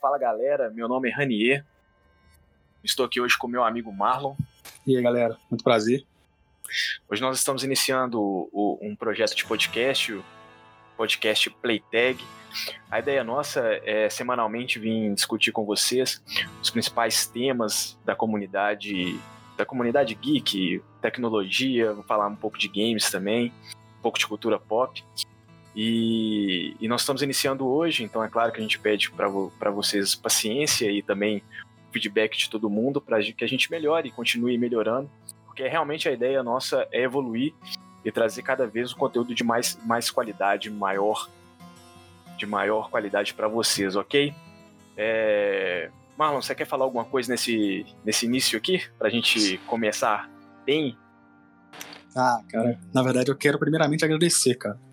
Fala galera, meu nome é Ranier. Estou aqui hoje com meu amigo Marlon. E aí galera, muito prazer. Hoje nós estamos iniciando um projeto de podcast, o podcast Playtag. A ideia nossa é semanalmente vir discutir com vocês os principais temas da comunidade, da comunidade geek, tecnologia, vou falar um pouco de games também, um pouco de cultura pop. E, e, nós estamos iniciando hoje, então é claro que a gente pede para vocês paciência e também feedback de todo mundo para que a gente melhore e continue melhorando, porque realmente a ideia nossa é evoluir e trazer cada vez um conteúdo de mais, mais qualidade, maior, de maior qualidade para vocês, ok? É... Marlon, você quer falar alguma coisa nesse, nesse início aqui, para a gente começar bem? Ah, cara, na verdade eu quero primeiramente agradecer, cara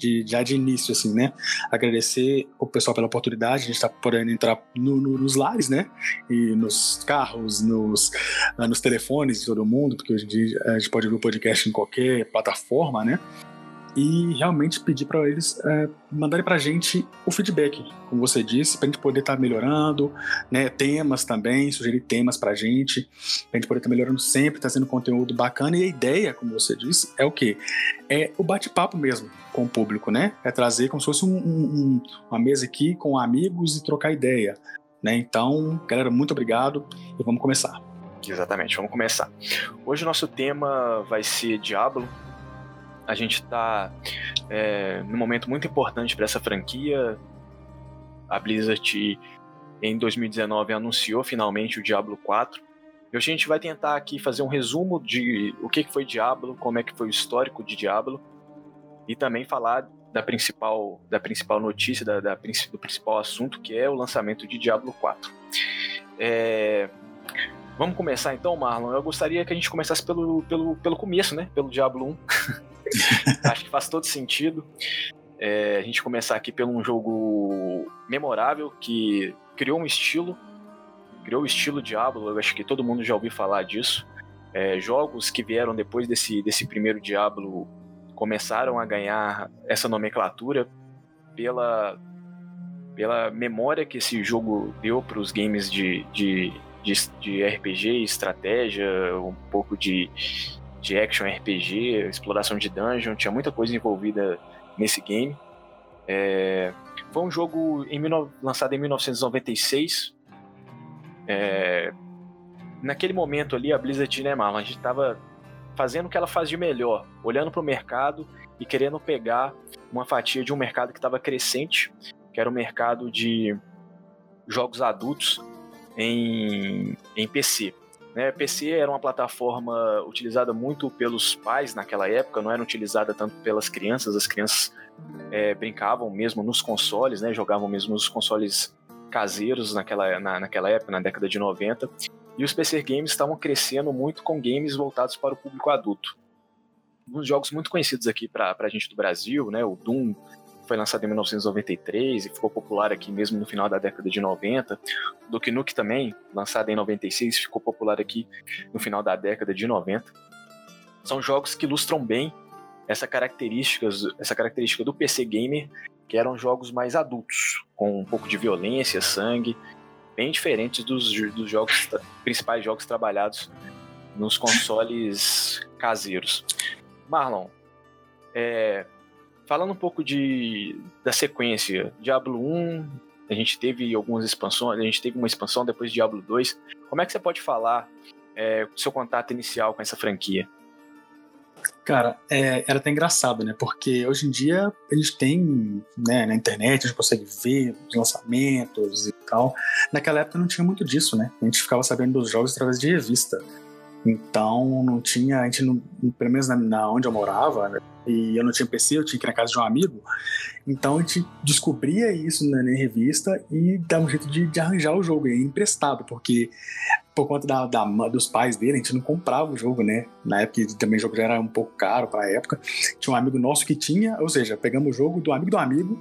de, já de início, assim, né? Agradecer o pessoal pela oportunidade, a gente tá podendo entrar no, no, nos lares, né? E nos carros, nos, ah, nos telefones de todo mundo, porque hoje em dia a gente pode ver o podcast em qualquer plataforma, né? E realmente pedir para eles é, mandarem para a gente o feedback, como você disse, para a gente poder estar tá melhorando, né, temas também, sugerir temas para a gente, para a gente poder estar tá melhorando sempre, trazendo conteúdo bacana. E a ideia, como você disse, é o quê? É o bate-papo mesmo com o público, né? É trazer como se fosse um, um, uma mesa aqui com amigos e trocar ideia. Né? Então, galera, muito obrigado e vamos começar. Exatamente, vamos começar. Hoje o nosso tema vai ser Diablo, a gente está é, num momento muito importante para essa franquia. A Blizzard, em 2019, anunciou finalmente o Diablo 4. E hoje a gente vai tentar aqui fazer um resumo de o que foi Diablo, como é que foi o histórico de Diablo, e também falar da principal, da principal notícia, da, da do principal assunto, que é o lançamento de Diablo 4. É, Vamos começar então, Marlon. Eu gostaria que a gente começasse pelo, pelo, pelo começo, né? Pelo Diablo 1. Acho que faz todo sentido. É, a gente começar aqui pelo um jogo memorável que criou um estilo, criou o estilo Diablo. Eu acho que todo mundo já ouviu falar disso. É, jogos que vieram depois desse, desse primeiro Diablo começaram a ganhar essa nomenclatura pela, pela memória que esse jogo deu para os games de, de de, de RPG, estratégia, um pouco de, de action RPG, exploração de dungeon, tinha muita coisa envolvida nesse game. É, foi um jogo em, lançado em 1996. É, naquele momento ali, a Blizzard, né, Marlon, a gente estava fazendo o que ela faz de melhor, olhando para o mercado e querendo pegar uma fatia de um mercado que estava crescente, que era o mercado de jogos adultos em, em PC. Né? PC era uma plataforma utilizada muito pelos pais naquela época, não era utilizada tanto pelas crianças, as crianças é, brincavam mesmo nos consoles, né? jogavam mesmo nos consoles caseiros naquela, na, naquela época, na década de 90, e os PC games estavam crescendo muito com games voltados para o público adulto. Uns jogos muito conhecidos aqui para a gente do Brasil, né? o Doom, foi lançado em 1993 e ficou popular aqui mesmo no final da década de 90. O Duke também, lançado em 96, ficou popular aqui no final da década de 90. São jogos que ilustram bem essa característica, essa característica do PC gamer, que eram jogos mais adultos, com um pouco de violência, sangue, bem diferentes dos, dos jogos principais jogos trabalhados nos consoles caseiros. Marlon, é, falando um pouco de, da sequência, Diablo 1, a gente teve algumas expansões, a gente teve uma expansão depois de Diablo 2. Como é que você pode falar é, seu contato inicial com essa franquia? Cara, é, era até engraçado, né? Porque hoje em dia gente tem, né, na internet, a gente consegue ver os lançamentos e tal. Naquela época não tinha muito disso, né? A gente ficava sabendo dos jogos através de revista. Então não tinha, a gente não, pelo menos na, na onde eu morava, né, e eu não tinha PC, eu tinha que ir na casa de um amigo. Então a gente descobria isso na, revista e dava um jeito de, de arranjar o jogo, e emprestado, porque por conta da, da, dos pais dele, a gente não comprava o jogo, né? Na época também o jogo já era um pouco caro para a época. Tinha um amigo nosso que tinha, ou seja, pegamos o jogo do amigo do amigo,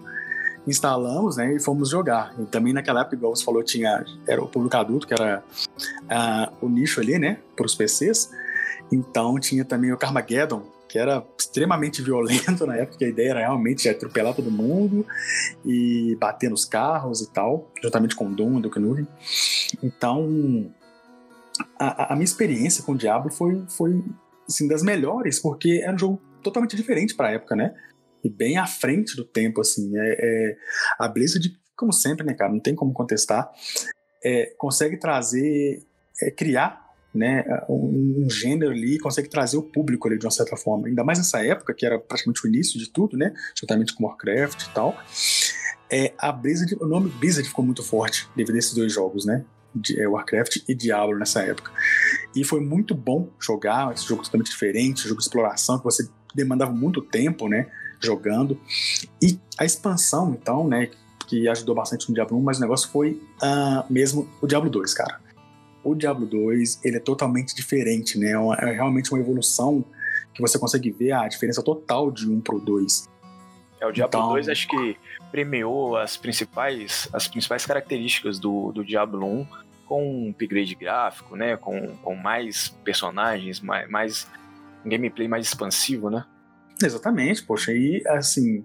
instalamos, né, e fomos jogar. E também naquela época, igual você falou, tinha era o público adulto, que era uh, o nicho ali, né, para os PCs. Então tinha também o Carmageddon, que era extremamente violento na época, a ideia era realmente atropelar todo mundo e bater nos carros e tal, juntamente com o Doom e Duke Nukem. Então, a, a, minha experiência com o Diablo foi, foi assim, das melhores, porque era um jogo totalmente diferente para a época, né? E bem à frente do tempo, assim. É, é, a Blizzard, como sempre, né, cara, não tem como contestar, é, consegue trazer, é, criar né, um, um, gênero ali, consegue trazer o público ali de uma certa forma. Ainda mais nessa época, que era praticamente o início de tudo, né, juntamente com Warcraft e tal. É, a Blizzard, o nome Blizzard ficou muito forte devido a esses dois jogos, né? de, é, Warcraft e Diablo nessa época. E foi muito bom jogar esse jogo totalmente diferente, jogo de exploração que você demandava muito tempo, né, jogando. E a expansão, então, né, que ajudou bastante no Diablo 1, mas o negócio foi uh, mesmo o Diablo 2, cara. O Diablo 2, ele é totalmente diferente, né, é, é realmente uma evolução que você consegue ver a diferença total de um pro 2. É, o Diablo então, 2 acho que premiou as principais, as principais características do, do Diablo 1 com um upgrade gráfico, né? Com, com mais personagens, mais, mais gameplay mais expansivo, né? Exatamente, poxa, e assim,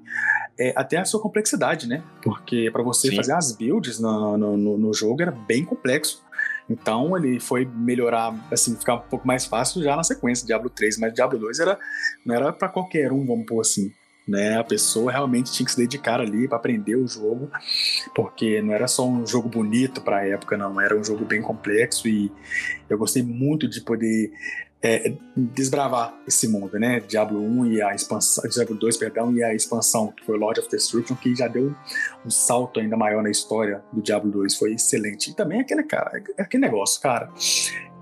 é, até a sua complexidade, né? Porque para você Sim. fazer as builds no, no, no, no, jogo era bem complexo. Então ele foi melhorar, assim, ficar um pouco mais fácil já na sequência, Diablo 3, mas Diablo 2 era, não era para qualquer um, vamos pôr assim né? A pessoa realmente tinha que se dedicar ali para aprender o jogo, porque não era só um jogo bonito para a época, não, era um jogo bem complexo e eu gostei muito de poder é, desbravar esse mundo, né? Diablo 1 e a expansão, Diablo 2, perdão, e a expansão, que foi Lord of Destruction, que já deu um salto ainda maior na história do Diablo 2, foi excelente. E também aquele cara, aquele negócio, cara.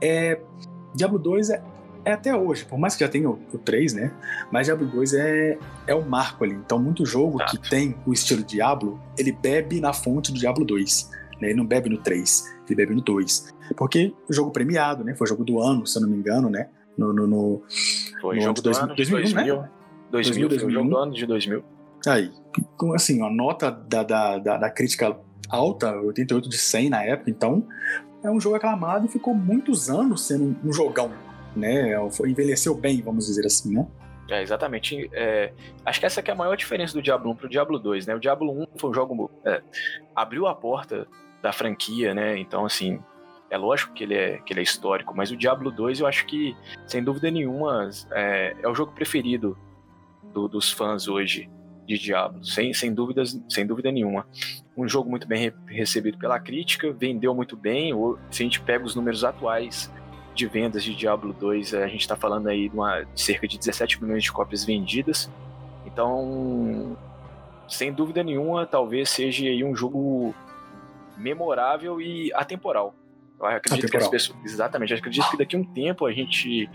É, Diablo 2 é, é até hoje, por mais que já tenha o, o 3, né? Mas Diablo 2 é, é o marco ali. Então, muito jogo que tem o estilo Diablo, ele bebe na fonte do Diablo 2. Né? Ele não bebe no 3, ele bebe no 2. Porque o jogo premiado, né? Foi jogo do ano, se eu não me engano, né? No, no, no, foi no jogo do dois, ano, 2001, 2000, né? 2000, 2000, 2000, foi jogo do ano de 2000. Aí, assim, a nota da, da, da, da crítica alta, 88 de 100 na época, então é um jogo aclamado e ficou muitos anos sendo um jogão né? Envelheceu bem, vamos dizer assim, né? É, exatamente. É, acho que essa é a maior diferença do Diablo 1 pro Diablo 2, né? O Diablo 1 foi um jogo... É, abriu a porta da franquia, né? Então, assim, é lógico que ele é, que ele é histórico, mas o Diablo 2 eu acho que, sem dúvida nenhuma, é, é o jogo preferido do, dos fãs hoje de Diablo, sem, sem, dúvidas, sem dúvida nenhuma. Um jogo muito bem recebido pela crítica, vendeu muito bem, ou, se a gente pega os números atuais de vendas de Diablo 2, a gente está falando aí de, uma, de cerca de 17 milhões de cópias vendidas. Então, sem dúvida nenhuma, talvez seja um jogo memorável e atemporal. Eu acredito que as pessoas. Exatamente, eu acredito que daqui a um tempo a gente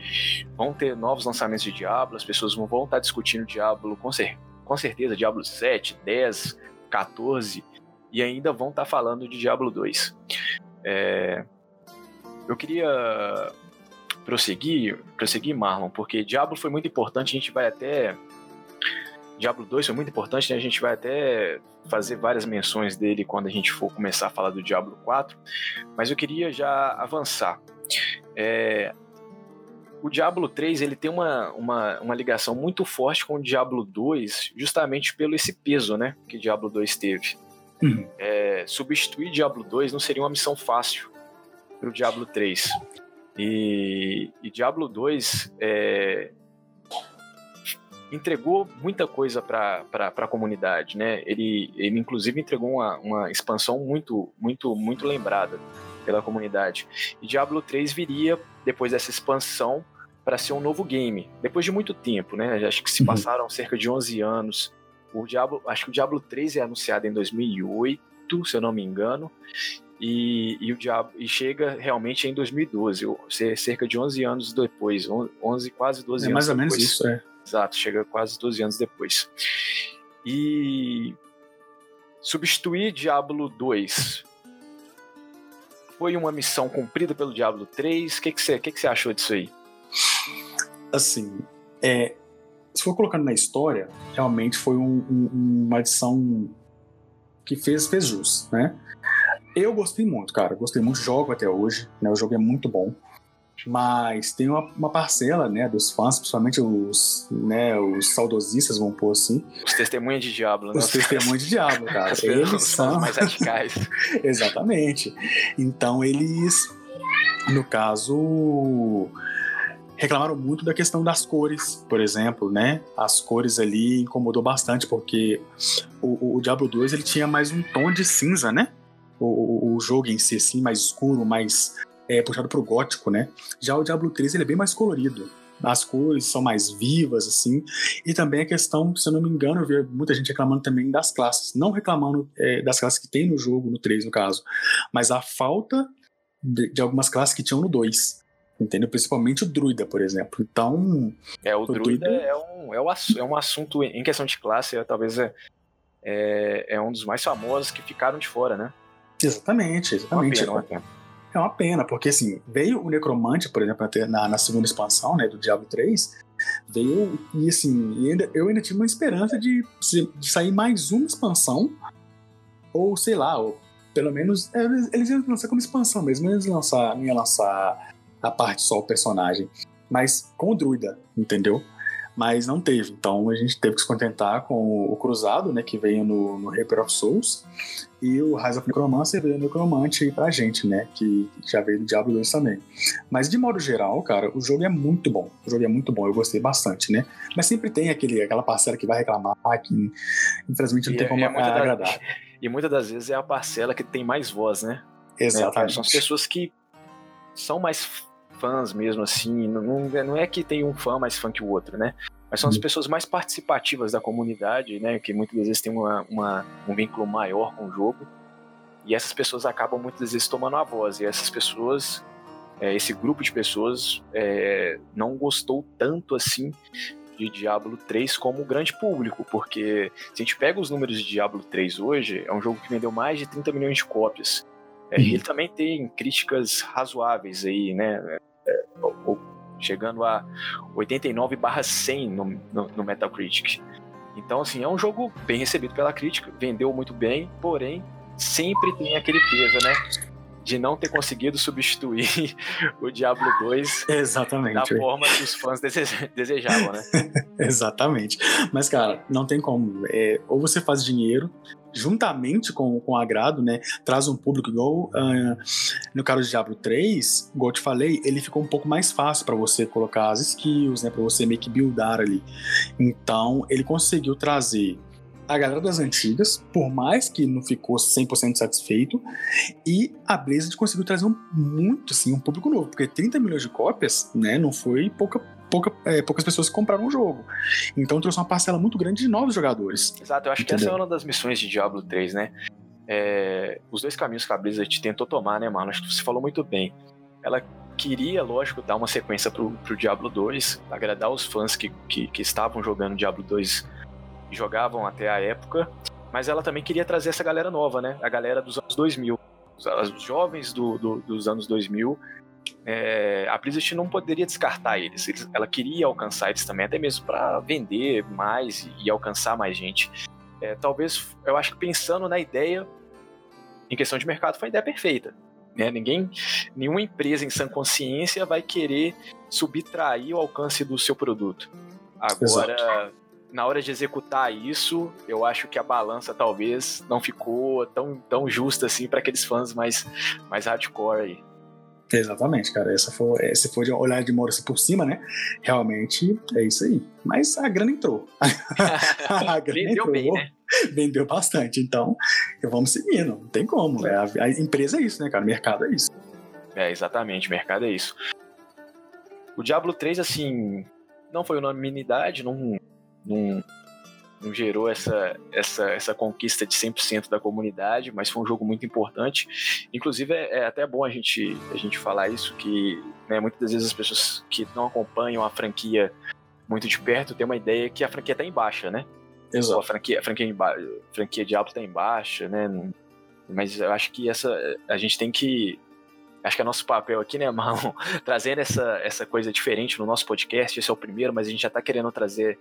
vão ter novos lançamentos de Diablo, as pessoas vão estar discutindo Diablo com, cer com certeza, Diablo 7, 10, 14, e ainda vão estar falando de Diablo 2. É, eu queria prosseguir, prosseguir, Marlon, porque Diablo foi muito importante, a gente vai até. Diablo 2 foi muito importante, né? a gente vai até fazer várias menções dele quando a gente for começar a falar do Diablo 4, mas eu queria já avançar. É, o Diablo 3 ele tem uma, uma, uma ligação muito forte com o Diablo 2, justamente pelo esse peso né, que Diablo 2 teve. Uhum. É, substituir Diablo 2 não seria uma missão fácil, para o Diablo 3. E, e Diablo 2 é, entregou muita coisa para a comunidade, né? Ele, ele inclusive entregou uma, uma expansão muito, muito, muito lembrada pela comunidade. E Diablo 3 viria depois dessa expansão para ser um novo game, depois de muito tempo, né? Acho que se uhum. passaram cerca de 11 anos. O Diablo, acho que o Diablo 3 é anunciado em 2008, se eu não me engano, e, e, o diabo e chega realmente em 2012, cerca de 11 anos depois, 11, quase 12 é anos mais ou depois. menos isso, é. Exato, chega quase 12 anos depois. E substituir Diablo 2 foi uma missão cumprida pelo Diablo 3? O que, você, que, que achou disso aí? Assim, é, se for colocando na história, realmente foi um, um, uma adição que fez, fez jus, né? Eu gostei muito, cara. Gostei muito, jogo até hoje, né? O jogo é muito bom. Mas tem uma, uma, parcela, né, dos fãs, principalmente os, né, os saudosistas, vão pôr assim. Os testemunhos de Diablo, né? Os testemunhos de Diablo, cara. As eles são mais radicais. Exatamente. Então eles, no caso, reclamaram muito da questão das cores, por exemplo, né? As cores ali incomodou bastante porque o, o, o Diablo 2 ele tinha mais um tom de cinza, né? O, o, o jogo em si, assim, mais escuro, mais é, puxado pro gótico, né? Já o Diablo 3 ele é bem mais colorido. As cores são mais vivas, assim. E também a questão, se eu não me engano, eu vi muita gente reclamando também das classes. Não reclamando é, das classes que tem no jogo, no 3 no caso, mas a falta de, de algumas classes que tinham no 2 entendeu? Principalmente o druida, por exemplo. Então. É, o, o druida, druida, É, um, é, um, é um assunto, em questão de classe, é, talvez é, é, é, um dos mais famosos que ficaram de fora, né? Exatamente, exatamente. Uma pena, uma pena. É uma pena, porque assim, veio o Necromante, por exemplo, na, na segunda expansão, né, do Diablo 3, veio, e assim, ainda, eu ainda tinha uma esperança de, de sair mais uma expansão, ou sei lá, ou pelo menos, eles, eles iam lançar como expansão mesmo, eles lançar, não iam lançar a parte só o personagem, mas com o druida, entendeu? Mas não teve, então a gente teve que se contentar com o Cruzado, né, que veio no, no Reaper of Souls, e o Rise of Necromancer veio no Necromante pra gente, né, que já veio do Diablo 2 também. Mas de modo geral, cara, o jogo é muito bom, o jogo é muito bom, eu gostei bastante, né? Mas sempre tem aquele, aquela parcela que vai reclamar, que infelizmente não e tem é, como é agradar. Da, e muitas das vezes é a parcela que tem mais voz, né? Exatamente. É, são as pessoas que são mais fãs mesmo, assim. Não, não é que tem um fã mais fã que o outro, né? Mas são as uhum. pessoas mais participativas da comunidade, né? Que muitas vezes tem uma, uma, um vínculo maior com o jogo. E essas pessoas acabam muitas vezes tomando a voz. E essas pessoas, é, esse grupo de pessoas, é, não gostou tanto assim de Diablo 3 como o grande público, porque se a gente pega os números de Diablo 3 hoje, é um jogo que vendeu mais de 30 milhões de cópias. É, uhum. Ele também tem críticas razoáveis aí, né? É, chegando a 89/100 no, no, no Metacritic. Então, assim, é um jogo bem recebido pela crítica, vendeu muito bem, porém, sempre tem aquele peso, né? De não ter conseguido substituir o Diablo 2 Exatamente, da forma que os fãs desejavam, né? Exatamente. Mas, cara, não tem como. É, ou você faz dinheiro juntamente com, com o agrado, né, traz um público igual uh, no caso de Diablo 3, igual eu te falei, ele ficou um pouco mais fácil para você colocar as skills, né, para você meio que buildar ali. Então, ele conseguiu trazer a galera das antigas, por mais que não ficou 100% satisfeito, e a Blizzard conseguiu trazer um, muito, sim, um público novo, porque 30 milhões de cópias, né, não foi pouca pouca, é, poucas pessoas compraram o jogo. Então trouxe uma parcela muito grande de novos jogadores. Exato, eu acho Entendeu? que essa é uma das missões de Diablo 3, né? É, os dois caminhos que a Blizzard tentou tomar, né, mano? Acho que você falou muito bem. Ela queria, lógico, dar uma sequência pro, pro Diablo 2, agradar os fãs que, que, que estavam jogando Diablo 2 e jogavam até a época, mas ela também queria trazer essa galera nova, né? A galera dos anos 2000. Os jovens do, do, dos anos 2000 é, a Blizzard não poderia descartar eles. eles. Ela queria alcançar eles também, até mesmo para vender mais e, e, alcançar mais gente. É, talvez, eu acho que pensando na ideia, em questão de mercado, foi a ideia perfeita. Né? Ninguém, nenhuma empresa em sã consciência vai querer subtrair o alcance do seu produto. Agora, Exato. Na hora de executar isso, eu acho que a balança talvez não ficou tão, tão justa assim para aqueles fãs mais, mais hardcore aí. Exatamente, cara. Essa foi, se for de olhar de Maurício por cima, né? Realmente é isso aí. Mas a grana entrou. a grana Vendeu entrou. bem, né? Vendeu bastante. Então, vamos seguindo. Não tem como. É, a, a, empresa é isso, né, cara? O mercado é isso. É, exatamente. O mercado é isso. O Diablo 3, assim, não foi unanimidade, não, não, não gerou essa, essa, essa conquista de 100% da comunidade, mas foi um jogo muito importante. Inclusive, é, é, até bom a gente, a gente falar isso, que né, muitas das vezes as pessoas que não acompanham a franquia muito de perto têm uma ideia que a franquia está em baixa, né? Exato. A franquia, a franquia, em ba... a franquia Diablo está em baixa, né? Mas eu acho que essa a gente tem que acho que é nosso papel aqui, né, Marlon, trazendo essa, essa coisa diferente no nosso podcast. Esse é o primeiro, mas a gente já está querendo trazer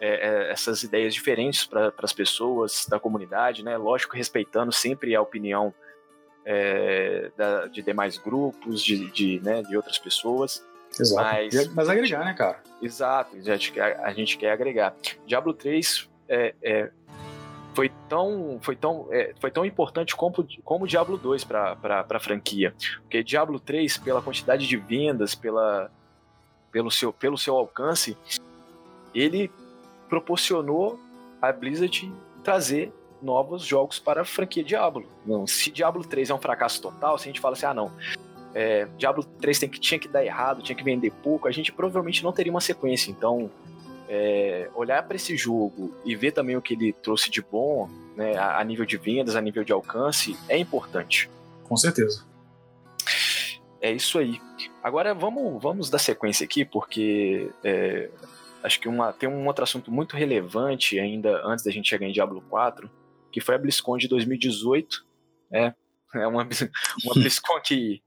é, é, essas ideias diferentes para as pessoas da comunidade, né? Lógico, respeitando sempre a opinião é, da, de demais grupos, de, de, né, de outras pessoas. Exato. Mas, mas agregar, né, cara? Exato, a gente quer, a gente quer agregar. Diablo 3 é, é, foi tão, foi tão, é, foi tão importante como, como Diablo 2 para a franquia. Porque Diablo 3, pela quantidade de vendas, pela, pelo, seu, pelo seu alcance, ele proporcionou a Blizzard trazer novos jogos para a franquia Diablo. Não, se Diablo 3 é um fracasso total, se a gente fala assim, ah não, é, Diablo 3 tem que, tinha que dar errado, tinha que vender pouco, a gente provavelmente não teria uma sequência. Então, é, olhar para esse jogo e ver também o que ele trouxe de bom, né, a, a, nível de vendas, a nível de alcance, é importante. Com certeza. É isso aí. Agora vamos, vamos dar sequência aqui, porque é, acho que uma, tem um outro assunto muito relevante ainda antes da gente chegar em Diablo 4, que foi a BlizzCon de 2018. É, é uma, uma BlizzCon que,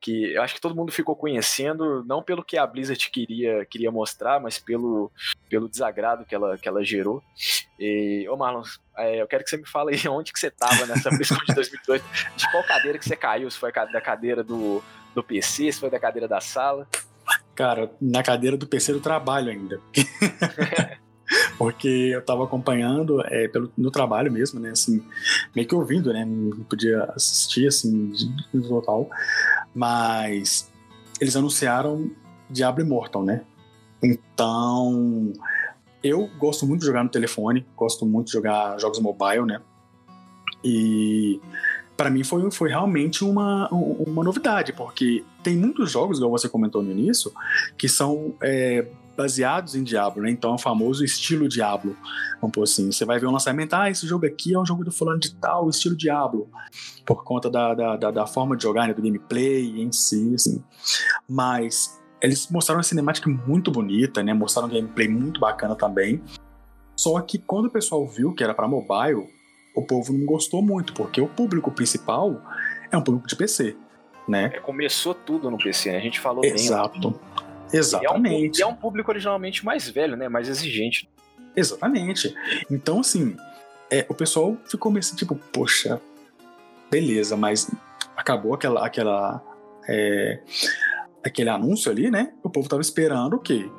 que eu acho que todo mundo ficou conhecendo, não pelo que a Blizzard queria, queria mostrar, mas pelo, pelo desagrado que ela, que ela gerou. E, ô Marlon, é, eu quero que você me fale aí onde que você estava nessa BlizzCon de 2018, de qual cadeira que você caiu, se foi da cadeira do, do PC, se foi da cadeira da sala. Cara, na cadeira do PC do trabalho ainda. Porque eu tava acompanhando é, pelo, no trabalho mesmo, né? Assim, meio que ouvindo, né? Não podia assistir, assim, no total. Mas eles anunciaram Diablo Immortal, né? Então, eu gosto muito de jogar no telefone, gosto muito de jogar jogos mobile, né? E para mim foi, foi realmente uma, uma novidade, porque tem muitos jogos, igual você comentou no início, que são é, baseados em Diablo, né? Então é o famoso estilo Diablo. Vamos por assim, você vai ver um lançamento, ah, esse jogo aqui é um jogo do fulano de tal, estilo Diablo, por conta da, da, da, da forma de jogar, né? do gameplay em si, assim. Mas eles mostraram uma cinemática muito bonita, né? Mostraram um gameplay muito bacana também. Só que quando o pessoal viu que era para mobile, o povo não gostou muito, porque o público principal é um público de PC, né? É, começou tudo no PC, né? A gente falou Exato. bem. Exatamente. E é, um, e é um público originalmente mais velho, né? Mais exigente. Exatamente. Então, assim, é, o pessoal ficou meio assim, tipo, poxa, beleza, mas acabou aquela, aquela é, aquele anúncio ali, né? O povo tava esperando o quê?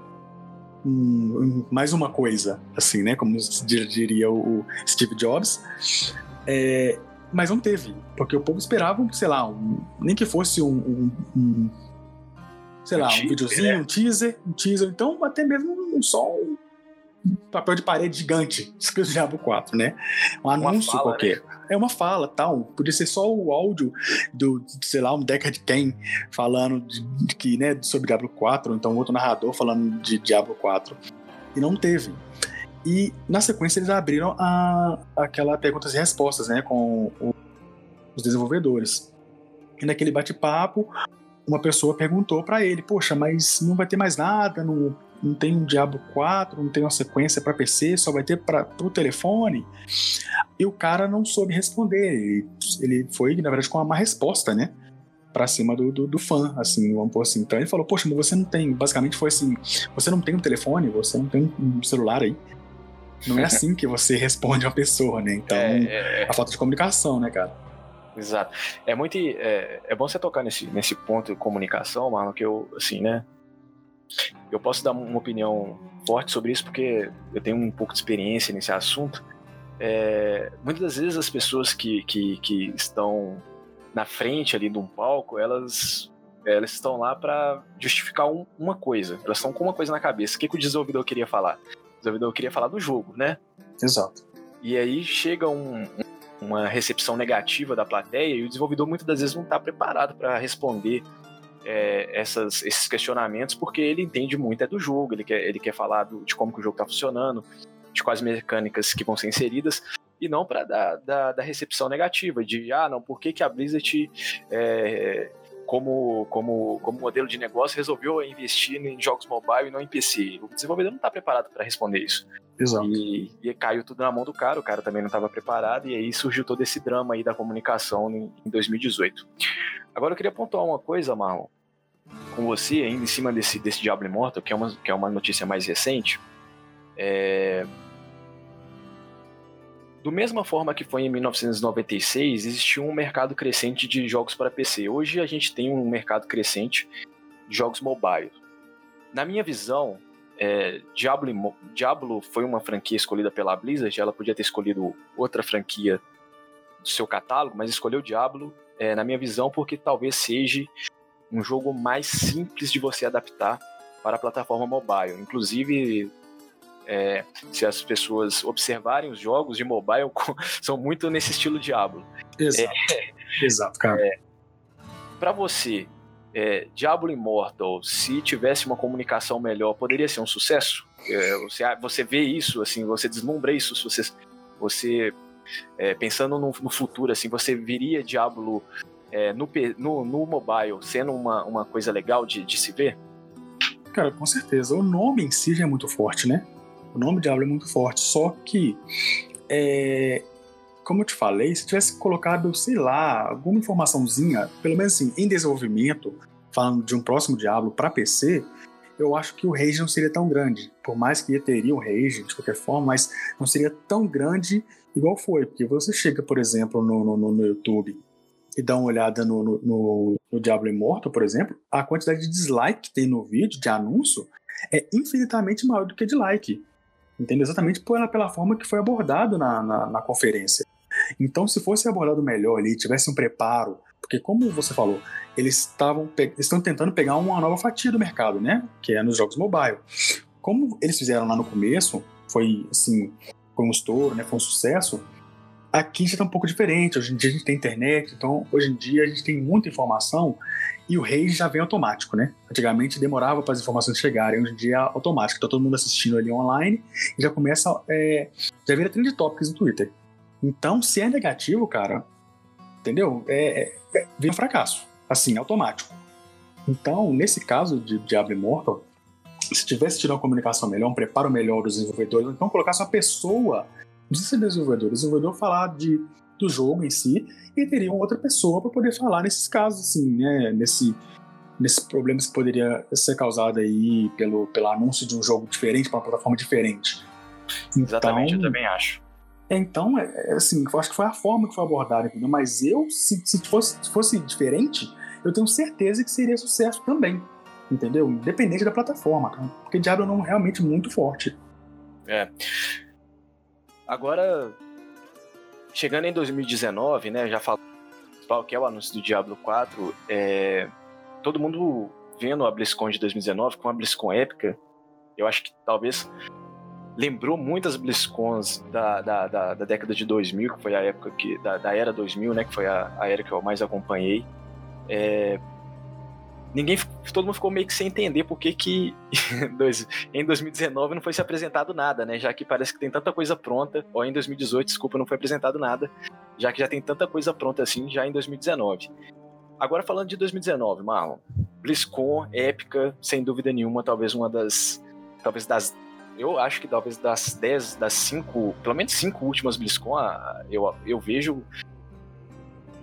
Mais uma coisa, assim, né? Como diria o Steve Jobs. É, mas não teve, porque o povo esperava, sei lá, um, nem que fosse um, um, um sei lá, um videozinho, é. um teaser, um teaser, então até mesmo só um papel de parede gigante escrito Diablo 4, né? Um anúncio fala, qualquer. Né? É uma fala, tal. Podia ser só o áudio do, sei lá, um Deckard Ken falando de, de, que, né, sobre Diablo 4, ou então outro narrador falando de Diablo 4. E não teve. E na sequência eles abriram a, aquela perguntas e respostas, né, com o, os desenvolvedores. E naquele bate-papo, uma pessoa perguntou para ele: Poxa, mas não vai ter mais nada, não, não tem um Diablo 4, não tem uma sequência para PC, só vai ter para o telefone. E o cara não soube responder. Ele, foi, na verdade, com uma má resposta, né? Pra cima do, do, do, fã, assim, vamos pôr assim. Então ele falou: Poxa, mas você não tem. Basicamente foi assim: Você não tem um telefone, você não tem um celular aí. Não é assim que você responde uma pessoa, né? Então, é, é... a falta de comunicação, né, cara? Exato. É muito. É, é bom você tocar nesse, nesse ponto de comunicação, mano, que eu, assim, né? Eu posso dar uma opinião forte sobre isso porque eu tenho um pouco de experiência nesse assunto. É, muitas das vezes as pessoas que, que, que estão na frente ali de um palco, elas elas estão lá para justificar um, uma coisa. Elas estão com uma coisa na cabeça. O que, que o desenvolvedor queria falar? O desenvolvedor queria falar do jogo, né? Exato. E aí chega um, uma recepção negativa da plateia e o desenvolvedor muitas das vezes não está preparado para responder é, essas, esses questionamentos porque ele entende muito é do jogo, ele quer, ele quer falar do, de como que o jogo está funcionando, de quais mecânicas que vão ser inseridas e não para da, da, da, recepção negativa de ah não por que, que a Blizzard é, como, como, como modelo de negócio, resolveu investir em jogos mobile e não em PC. O desenvolvedor não está preparado para responder isso. Exato. E, e, caiu tudo na mão do cara, o cara também não estava preparado, e aí surgiu todo esse drama aí da comunicação em, em 2018. Agora eu queria pontuar uma coisa, Marlon, com você, ainda em cima desse, desse Diablo Immortal, que é uma, que é uma notícia mais recente. É... do mesma forma que foi em 1996, existiu um mercado crescente de jogos para PC. Hoje a gente tem um mercado crescente de jogos mobile. Na minha visão, é, Diablo, Diablo foi uma franquia escolhida pela Blizzard, ela podia ter escolhido outra franquia do seu catálogo, mas escolheu Diablo, é, na minha visão, porque talvez seja um jogo mais simples de você adaptar para a plataforma mobile. Inclusive, é, se as pessoas observarem os jogos de mobile, são muito nesse estilo Diablo. Exato. É, Exato, cara. É, para você, é, Diablo Immortal, se tivesse uma comunicação melhor, poderia ser um sucesso? É, você, você vê isso, assim, você deslumbra isso, você, você é, pensando no, no, futuro, assim, você viria Diablo é, no, no, no, mobile sendo uma, uma coisa legal de, de se ver? Cara, com certeza. O nome em si já é muito forte, né? O nome Diablo é muito forte, só que é, como eu te falei, se tivesse colocado, sei lá, alguma informaçãozinha, pelo menos assim, em desenvolvimento, falando de um próximo Diablo para PC, eu acho que o rage não seria tão grande. Por mais que teria um rage de qualquer forma, mas não seria tão grande igual foi. Porque você chega, por exemplo, no, no, no YouTube e dá uma olhada no, no, no, Diablo Immortal, por exemplo, a quantidade de dislike que tem no vídeo, de anúncio, é infinitamente maior do que de like. Entendeu? Exatamente pela, pela forma que foi abordado na, na, na conferência. Então, se fosse abordado melhor ali, tivesse um preparo, porque como você falou, eles estavam estão tentando pegar uma nova fatia do mercado, né? Que é nos jogos mobile. Como eles fizeram lá no começo, foi assim, foi um estouro, né? Foi um sucesso. Aqui já está um pouco diferente. Hoje em dia a gente tem internet, então hoje em dia a gente tem muita informação e o rei já vem automático, né? Antigamente demorava para as informações chegarem, hoje em dia é automático. Tá todo mundo assistindo ali online e já começa, é, já vira trend topics no Twitter. Então, se é negativo, cara, entendeu? É, é, é, vem um fracasso, assim, automático. Então, nesse caso de Diablo Immortal, se tivesse tido uma comunicação melhor, um preparo melhor dos desenvolvedores, então colocasse uma pessoa, não precisa ser desenvolvedor, desenvolvedor falar de, do jogo em si, e teria uma outra pessoa para poder falar nesses casos, assim, né? Nesse, nesses problemas que poderia ser causado aí pelo, pelo anúncio de um jogo diferente para uma plataforma diferente. Exatamente, então, eu também acho. Então, é, é, assim, eu acho que foi a forma que foi abordada, entendeu? Mas eu, se, se, fosse, se fosse diferente, eu tenho certeza que seria sucesso também, entendeu? Independente da plataforma, cara. Porque Diablo é um realmente muito forte. É. Agora, chegando em 2019, né, já falou que é o anúncio do Diablo 4, é, todo mundo vendo a BlizzCon de 2019 com uma BlizzCon épica, eu acho que talvez lembrou muitas BlizzCons da, da, da, da, década de 2000, que foi a época que, da, da era 2000, né, que foi a, a era que eu mais acompanhei. É, ninguém, todo mundo ficou meio que sem entender por que que em 2019 não foi se apresentado nada, né, já que parece que tem tanta coisa pronta, ou em 2018, desculpa, não foi apresentado nada, já que já tem tanta coisa pronta assim já em 2019. Agora falando de 2019, Marlon, BlizzCon, épica, sem dúvida nenhuma, talvez uma das talvez das eu acho que talvez das 10, das 5, pelo menos 5 últimas BlizzCon, eu, eu vejo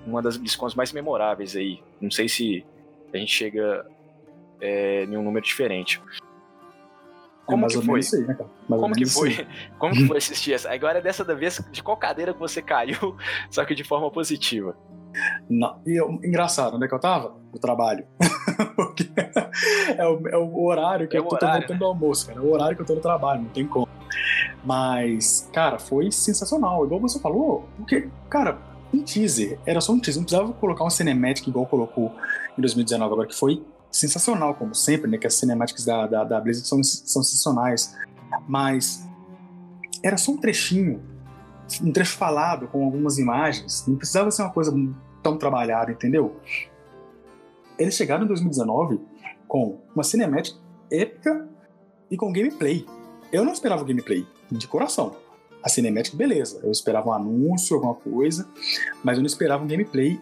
uma das BlizzCons mais memoráveis aí. Não sei se a gente chega é, em um número diferente. Como é que foi? Aí, né, Como que foi? Como que foi assistir essa? Agora é dessa da vez de qual cadeira que você caiu, só que de forma positiva. Não. E eu, engraçado, onde é que eu tava? No trabalho. Porque é o, é o, horário que é eu tô horário, voltando né? do almoço, cara. É o horário que eu tô no trabalho, não tem como. Mas, cara, foi sensacional. Igual você falou, porque, cara, um teaser, era só um teaser, não precisava colocar um cinematic igual colocou em 2019 agora, que foi sensacional, como sempre, né? Que as cinemáticas da, da, da Blizzard são, são sensacionais. Mas era só um trechinho um trecho falado com algumas imagens. Não precisava ser uma coisa tão trabalhada, entendeu? Eles chegaram em 2019 com uma cinemática épica e com gameplay. Eu não esperava gameplay, de coração. A cinemática, beleza. Eu esperava um anúncio, alguma coisa, mas eu não esperava um gameplay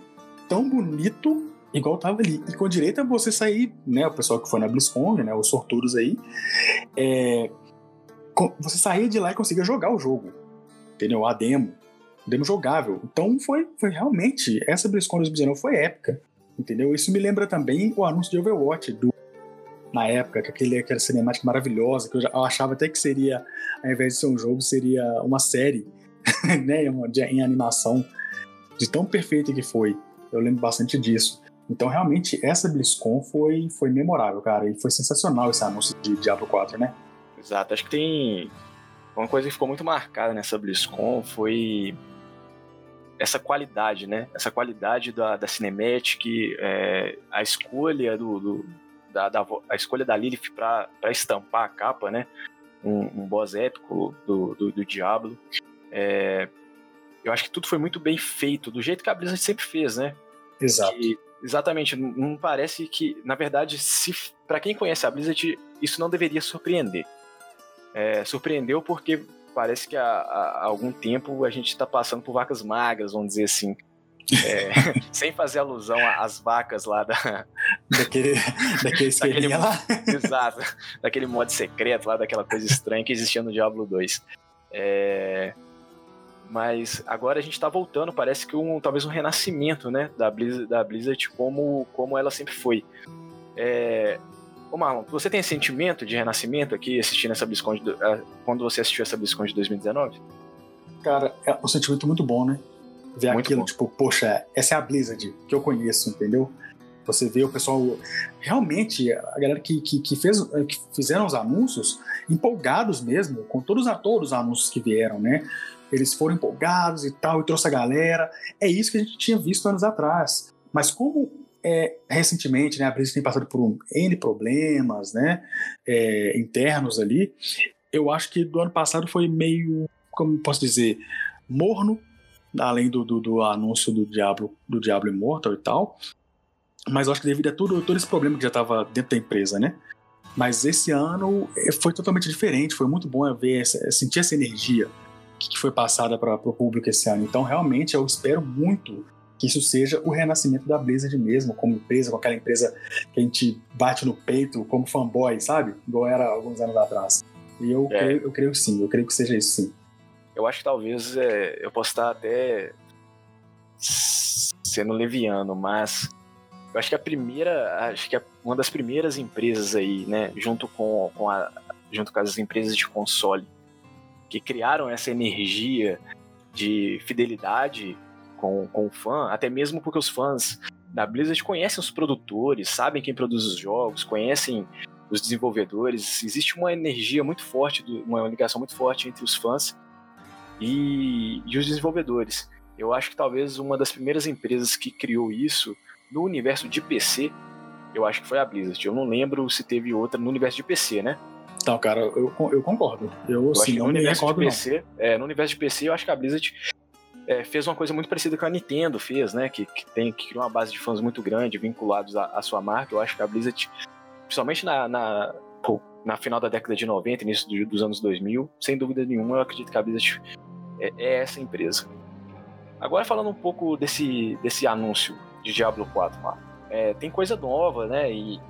tão bonito igual tava ali. E com direito a você sair, né? O pessoal que foi na BlizzCon, né? Os sortudos aí. É, você saía de lá e conseguia jogar o jogo entendeu? A demo, demo jogável. Então foi, foi realmente, essa BlizzCon 2019 foi épica, entendeu? Isso me lembra também o anúncio de Overwatch, do, na época, que aquele, aquela cinemática maravilhosa, que eu, já, eu achava até que seria, ao invés de ser um jogo, seria uma série né, em animação, de tão perfeita que foi. Eu lembro bastante disso. Então, realmente, essa BlizzCon foi, foi memorável, cara. E foi sensacional esse anúncio de Diablo 4, né? Exato. Acho que tem. Uma coisa que ficou muito marcada nessa BlizzCon foi essa qualidade, né? Essa qualidade da, da Cinematic, é, a escolha do, do da, da, a escolha da Lilith para estampar a capa, né? Um, um boss épico do, do, do Diablo. É, eu acho que tudo foi muito bem feito, do jeito que a Blizzard sempre fez, né? Exato. E, exatamente, não parece que, na verdade, se para quem conhece a Blizzard, isso não deveria surpreender. É, surpreendeu porque parece que há, há, algum tempo a gente está passando por vacas magras, vamos dizer assim. É, sem fazer alusão às vacas lá da. Daquele, daquele, daquele lá. Exato. Daquele modo secreto lá, daquela coisa estranha que existia no Diablo 2. É, mas agora a gente está voltando, parece que um, talvez um renascimento né, da, Blizzard, da Blizzard como, como ela sempre foi. É, Ô Marlon, você tem sentimento de renascimento aqui assistindo essa BlizzCon de, uh, quando você assistiu essa BlizzCon de 2019? Cara, é um sentimento muito bom, né? Ver muito aquilo, bom. tipo, poxa, essa é a Blizzard que eu conheço, entendeu? Você vê o pessoal, realmente, a galera que, que, que, fez, que fizeram os anúncios, empolgados mesmo, com todos, todos os anúncios que vieram, né? Eles foram empolgados e tal, e trouxe a galera. É isso que a gente tinha visto anos atrás. Mas como é, recentemente, né, a Blizzard tem passado por um N problemas, né, é, internos ali. Eu acho que do ano passado foi meio, como posso dizer, morno, além do, do, do anúncio do Diablo, do Diablo Immortal e tal. Mas eu acho que devido a tudo, todo esse problema que já estava dentro da empresa, né? Mas esse ano é, foi totalmente diferente, foi muito bom ver, sentir essa energia que foi passada para o público esse ano. Então, realmente, eu espero muito que isso seja o renascimento da Blizzard mesmo, como empresa, com aquela empresa que a gente bate no peito como fanboy, sabe? Igual era alguns anos atrás. E eu, é. creio, eu creio que sim, eu creio que seja isso sim. Eu acho que talvez é, eu possa estar até sendo leviano, mas eu acho que a primeira, acho que é uma das primeiras empresas aí, né, junto com, com a, junto com as empresas de console, que criaram essa energia de fidelidade com, com o fã, até mesmo porque os fãs da Blizzard conhecem os produtores, sabem quem produz os jogos, conhecem os desenvolvedores. Existe uma energia muito forte, uma ligação muito forte entre os fãs e, e os desenvolvedores. Eu acho que talvez uma das primeiras empresas que criou isso no universo de PC, eu acho que foi a Blizzard. Eu não lembro se teve outra no universo de PC, né? Então, cara, eu, eu concordo. Eu, eu assim, não me recordo, de PC, é, no universo de PC, eu acho que a Blizzard é, fez uma coisa muito parecida com a Nintendo fez, né? Que, que tem que criou uma base de fãs muito grande, vinculados à, à sua marca. Eu acho que a Blizzard, principalmente na, na, na final da década de 90, início do, dos anos 2000, sem dúvida nenhuma, eu acredito que a Blizzard é, é essa empresa. Agora falando um pouco desse, desse anúncio de Diablo 4, É, tem coisa nova, né? E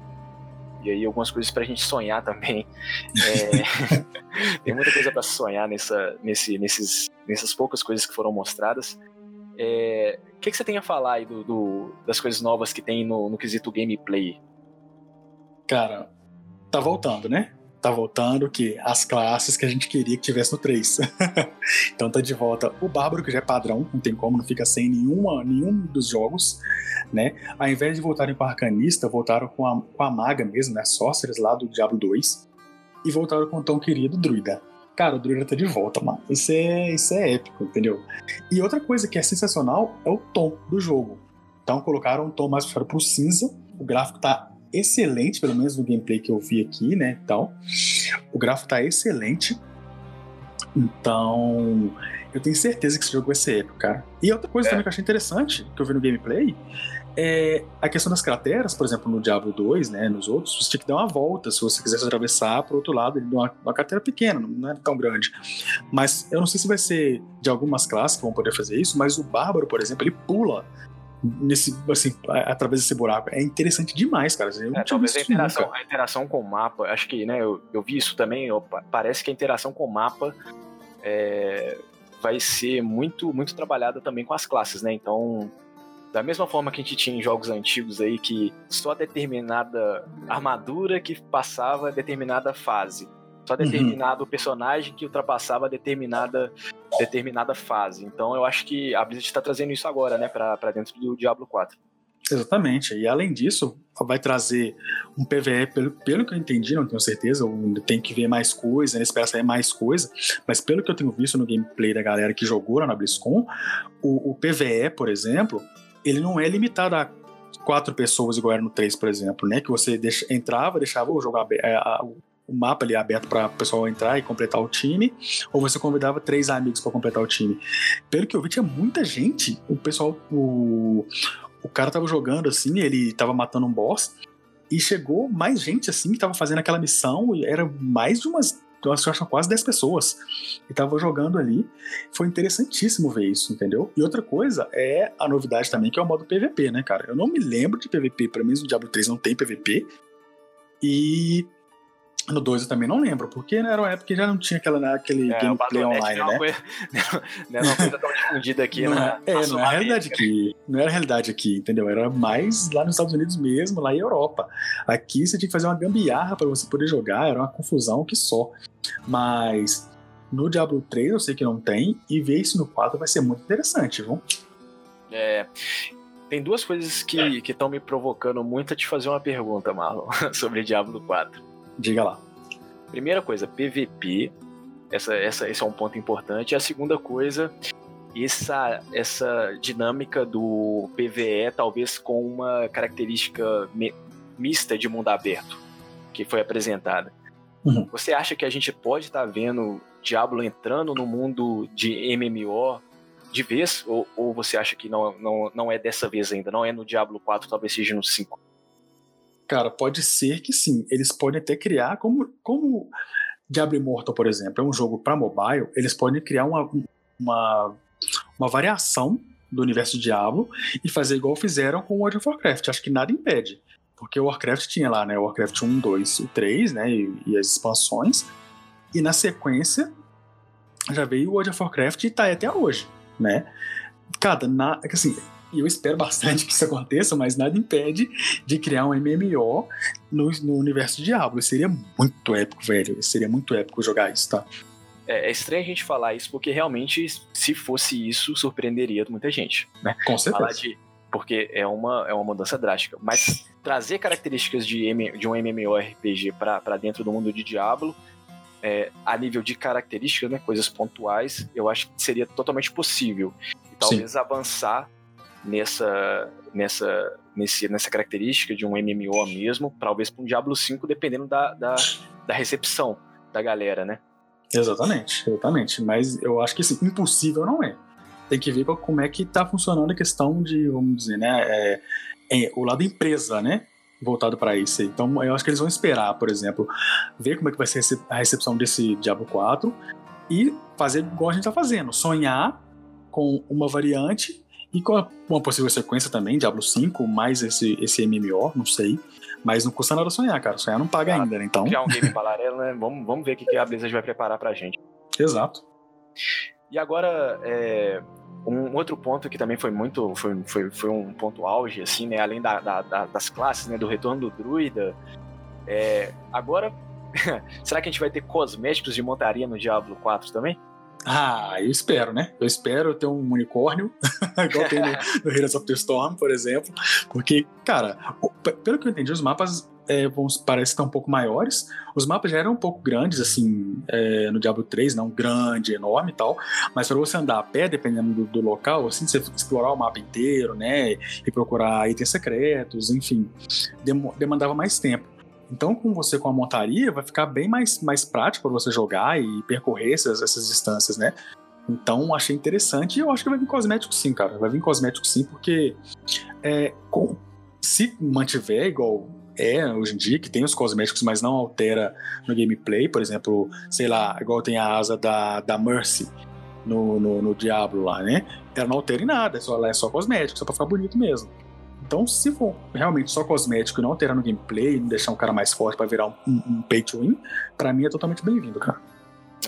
e aí algumas coisas pra gente sonhar também. É, tem muita coisa para sonhar nessa, nesse, nesses, nessas poucas coisas que foram mostradas. É, o que, que, você tem a falar aí do, do, das coisas novas que tem no, no quesito gameplay? Cara, tá voltando, né? Tá voltando que as classes que a gente queria que tivesse no 3. então tá de volta o Bárbaro, que já é padrão, não tem como, não fica sem nenhuma, nenhum dos jogos, né? Ao invés de voltarem com a Arcanista, voltaram com a, com a Maga mesmo, né? Sorcerers lá do Diablo 2. E voltaram com o tão querido Druida. Cara, o Druida tá de volta, mano. Isso é, isso é épico, entendeu? E outra coisa que é sensacional é o tom do jogo. Então colocaram um tom mais puxado pro cinza, o gráfico tá excelente, pelo menos no gameplay que eu vi aqui, né, tal. O gráfico tá excelente. Então, eu tenho certeza que esse jogo vai ser épico, cara. E outra coisa é. também que eu achei interessante, que eu vi no gameplay, é a questão das crateras, por exemplo, no Diablo 2, né, nos outros, você tinha que dar uma volta se você quisesse atravessar para o outro lado, uma, uma cratera pequena, não é tão grande. Mas eu não sei se vai ser de algumas classes que vão poder fazer isso, mas o Bárbaro, por exemplo, ele pula nesse, assim, através desse buraco. É interessante demais, cara. É, talvez a interação, a interação com o mapa, acho que, né, eu, eu vi isso também, parece que a interação com o mapa é, vai ser muito, muito trabalhada também com as classes, né? Então, da mesma forma que a gente tinha em jogos antigos aí, que só determinada armadura que passava determinada fase. Só uhum. determinado uhum. personagem que ultrapassava determinada, determinada fase. Então eu acho que a Blizzard está trazendo isso agora, né, para dentro do Diablo 4. Exatamente. E além disso, vai trazer um PVE, pelo, pelo que eu entendi, não tenho certeza, tem que ver mais coisa, né, espera sair mais coisa, mas pelo que eu tenho visto no gameplay da galera que jogou lá na BlizzCon, o, o PVE, por exemplo, ele não é limitado a quatro pessoas igual era no 3, por exemplo, né? Que você deixa, entrava, deixava o jogo aberto, é, o mapa ali aberto para o pessoal entrar e completar o time, ou você convidava três amigos para completar o time. Pelo que eu vi, tinha muita gente. O pessoal, o, o cara tava jogando assim, ele tava matando um boss, e chegou mais gente assim que tava fazendo aquela missão, e era mais de umas eu acho quase 10 pessoas e tava jogando ali. Foi interessantíssimo ver isso, entendeu? E outra coisa é a novidade também, que é o modo PVP, né, cara? Eu não me lembro de PVP, para mim no Diablo 3 não tem PVP. E no 2 eu também não lembro, porque né, era uma época que já não tinha aquela, né, aquele é, gameplay online, né? Coisa, não era uma coisa tão difundida aqui, não né? É, não era realidade aqui. Não era realidade aqui, entendeu? Era mais lá nos Estados Unidos mesmo, lá em Europa. Aqui você tinha que fazer uma gambiarra para você poder jogar, era uma confusão que só. Mas no Diablo 3 eu sei que não tem, e ver isso no 4 vai ser muito interessante, viu? É, tem duas coisas que estão me provocando muito a te fazer uma pergunta, Marlon, sobre Diablo 4. Diga lá. Primeira coisa, PVP. Essa, essa, esse é um ponto importante. A segunda coisa, essa, essa dinâmica do PVE, talvez com uma característica mista de mundo aberto, que foi apresentada. Uhum. Você acha que a gente pode estar tá vendo Diablo entrando no mundo de MMO de vez? Ou, ou você acha que não, não, não é dessa vez ainda? Não é no Diablo 4, talvez seja no 5? Cara, pode ser que sim. Eles podem até criar, como, como Diablo Immortal, por exemplo, é um jogo para mobile, eles podem criar uma, uma, uma variação do universo Diablo e fazer igual fizeram com World of Warcraft. Acho que nada impede. Porque o Warcraft tinha lá, né? O Warcraft 1, 2 e 3, né? E, e as expansões. E na sequência já veio o World of Warcraft e tá aí até hoje, né? Cara, na, assim, e eu espero bastante que isso aconteça, mas nada impede de criar um MMO no, no universo Diablo. Seria muito épico, velho. Seria muito épico jogar isso, tá? É, é, estranho a gente falar isso, porque realmente, se fosse isso, surpreenderia muita gente. Né? Com certeza. De, porque é uma, é uma mudança drástica. Mas trazer características de, M, de um MMORPG para dentro do mundo de Diablo, é, a nível de características, né, coisas pontuais, eu acho que seria totalmente possível. E talvez Sim. avançar nessa, nessa, nesse, nessa característica de um MMO mesmo, talvez para um Diablo 5, dependendo da, da, da, recepção da galera, né? Exatamente, exatamente. Mas eu acho que assim, impossível não é. Tem que ver como é que está funcionando a questão de, vamos dizer, né, é, é, o lado empresa, né? Voltado para isso. Então, eu acho que eles vão esperar, por exemplo, ver como é que vai ser a recepção desse Diablo 4 e fazer igual a gente está fazendo, sonhar com uma variante e com uma possível sequência também, Diablo 5, mais esse, esse MMO, não sei. Mas não custa nada sonhar, cara. Sonhar não paga ah, ainda, né? Então. é um game paralelo, né? Vamos, vamos ver o que a Blizzard vai preparar pra gente. Exato. E agora, é, um outro ponto que também foi muito. Foi, foi, foi um ponto auge, assim, né? Além da, da, da, das classes, né? Do retorno do druida. É, agora, será que a gente vai ter cosméticos de montaria no Diablo 4 também? Ah, eu espero, né? Eu espero ter um unicórnio, igual tem no, no Heroes of the Storm, por exemplo. Porque, cara, pelo que eu entendi, os mapas é, parecem estar um pouco maiores. Os mapas já eram um pouco grandes, assim, é, no Diablo 3, não grande, enorme e tal. Mas para você andar a pé, dependendo do, do, local, assim, você explorar o mapa inteiro, né? E procurar itens secretos, enfim, demandava mais tempo. Então, com você com a montaria, vai ficar bem mais, mais prático para você jogar e percorrer essas, essas distâncias, né? Então, achei interessante e eu acho que vai vir cosmético sim, cara. Vai vir cosmético sim, porque é, com, se mantiver igual é hoje em dia, que tem os cosméticos, mas não altera no gameplay, por exemplo, sei lá, igual tem a asa da, da Mercy no, no, no Diablo lá, né? Ela não altera em nada, é só, é só cosmético, só pra ficar bonito mesmo. Então, se for realmente só cosmético e não alterar no gameplay, não deixar um cara mais forte para virar um, um, um, pay to win, pra mim é totalmente bem-vindo, cara.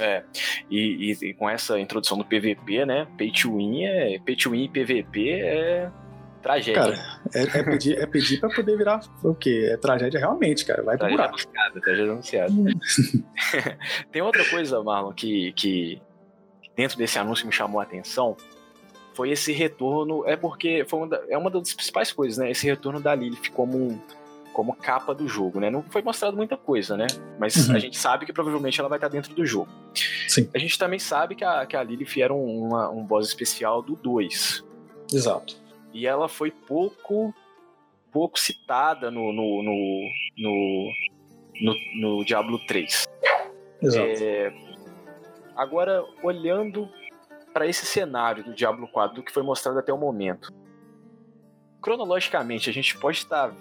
É, e, e, e, com essa introdução do PVP, né? Pay to win é. Pay to win e PVP é. Tragédia. Cara, é, é pedir, é pedir pra poder virar o quê? É tragédia realmente, cara. Vai pro tragédia buraco. anunciada, tragédia anunciada. Tem outra coisa, Marlon, que, que dentro desse anúncio me chamou a atenção. Foi esse retorno. É porque foi uma, da- é uma das principais coisas, né? Esse retorno da Lilith como, um- como capa do jogo, né? Não foi mostrado muita coisa, né? Mas Uhum. a gente sabe que provavelmente ela vai estar dentro do jogo. Sim. A gente também sabe que a, que a Lilith era um, uma- um boss especial do 2. Exato. E ela foi pouco pouco citada no, no, no, no, no, no Diablo 3. Exato. É, agora, olhando para esse cenário do Diablo 4, do que foi mostrado até o momento, cronologicamente, a gente pode estar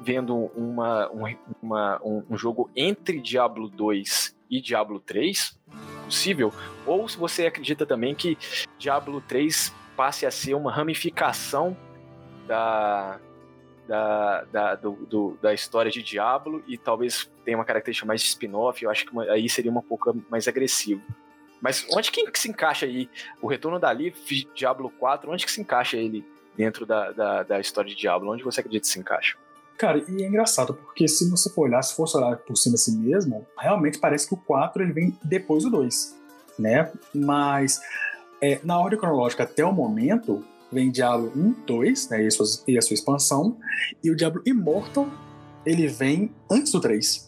vendo uma, um, uma- um- um jogo entre Diablo 2 e Diablo 3? Possível? Ou se você acredita também que Diablo 3 passe a ser uma ramificação da, da, da, do- do- da história de Diablo e talvez tenha uma característica mais de spin-off, eu acho que uma- aí seria um pouco mais agressivo. Mas onde que, que se encaixa aí o retorno da Liv, Diablo 4, onde que se encaixa ele dentro da, da, da história de Diablo? Onde você acredita que se encaixa? Cara, e é engraçado, porque se você for olhar, se fosse olhar por cima assim mesmo, realmente parece que o 4 ele vem depois do 2, né? Mas é, na ordem cronológica até o momento, vem Diablo 1, 2, né? E a sua, e a sua expansão, e o Diablo Immortal, ele vem antes do 3.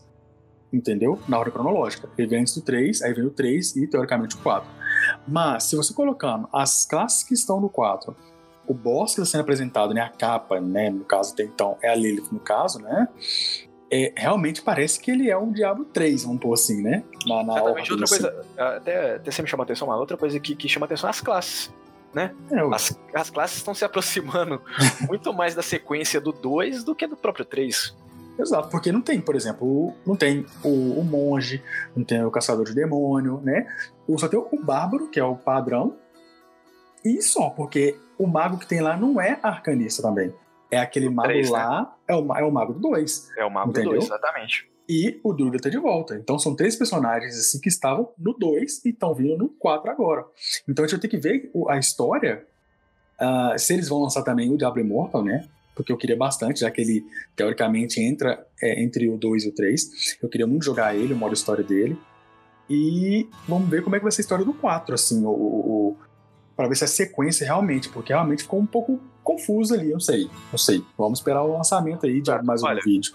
Entendeu? Na ordem cronológica. Ele vem antes do 3, aí vem o 3 e teoricamente o 4. Mas, se você colocando as classes que estão no 4 o boss que está sendo apresentado, né, a capa, né, no caso até então é a Lilith no caso, né, é, realmente parece que ele é um Diablo 3, vamos pôr assim, né, na, na Exatamente, outra assim. coisa, até, até você me chamou a atenção, mas outra coisa que, que chama a atenção é as classes. É, o- As, as classes estão se aproximando muito mais da sequência do 2 do que do próprio 3. Exato, porque não tem, por exemplo, não tem o, o monge, não tem o caçador de demônio, né, o- só tem o bárbaro, que é o padrão, e só, porque o mago que tem lá não é arcanista também. É aquele mago três, né? lá, é, o, é o mago do 2. É o Mago Entendeu? 2, exatamente. e o Druida tá de volta. Então são três personagens assim que estavam no 2 e estão vindo no 4 agora. Então a gente vai ter que ver a história, ah, se eles vão lançar também o Diablo Immortal, né? Porque eu queria bastante, já que ele teoricamente entra é, entre o 2 e o 3. Eu queria muito jogar ele, o modo história dele. E vamos ver como é que vai ser a história do 4, assim, o, o, o- pra ver se é sequência realmente, porque realmente ficou um pouco confuso ali, eu sei, não sei. Vamos esperar o lançamento aí de mais um Olha, vídeo.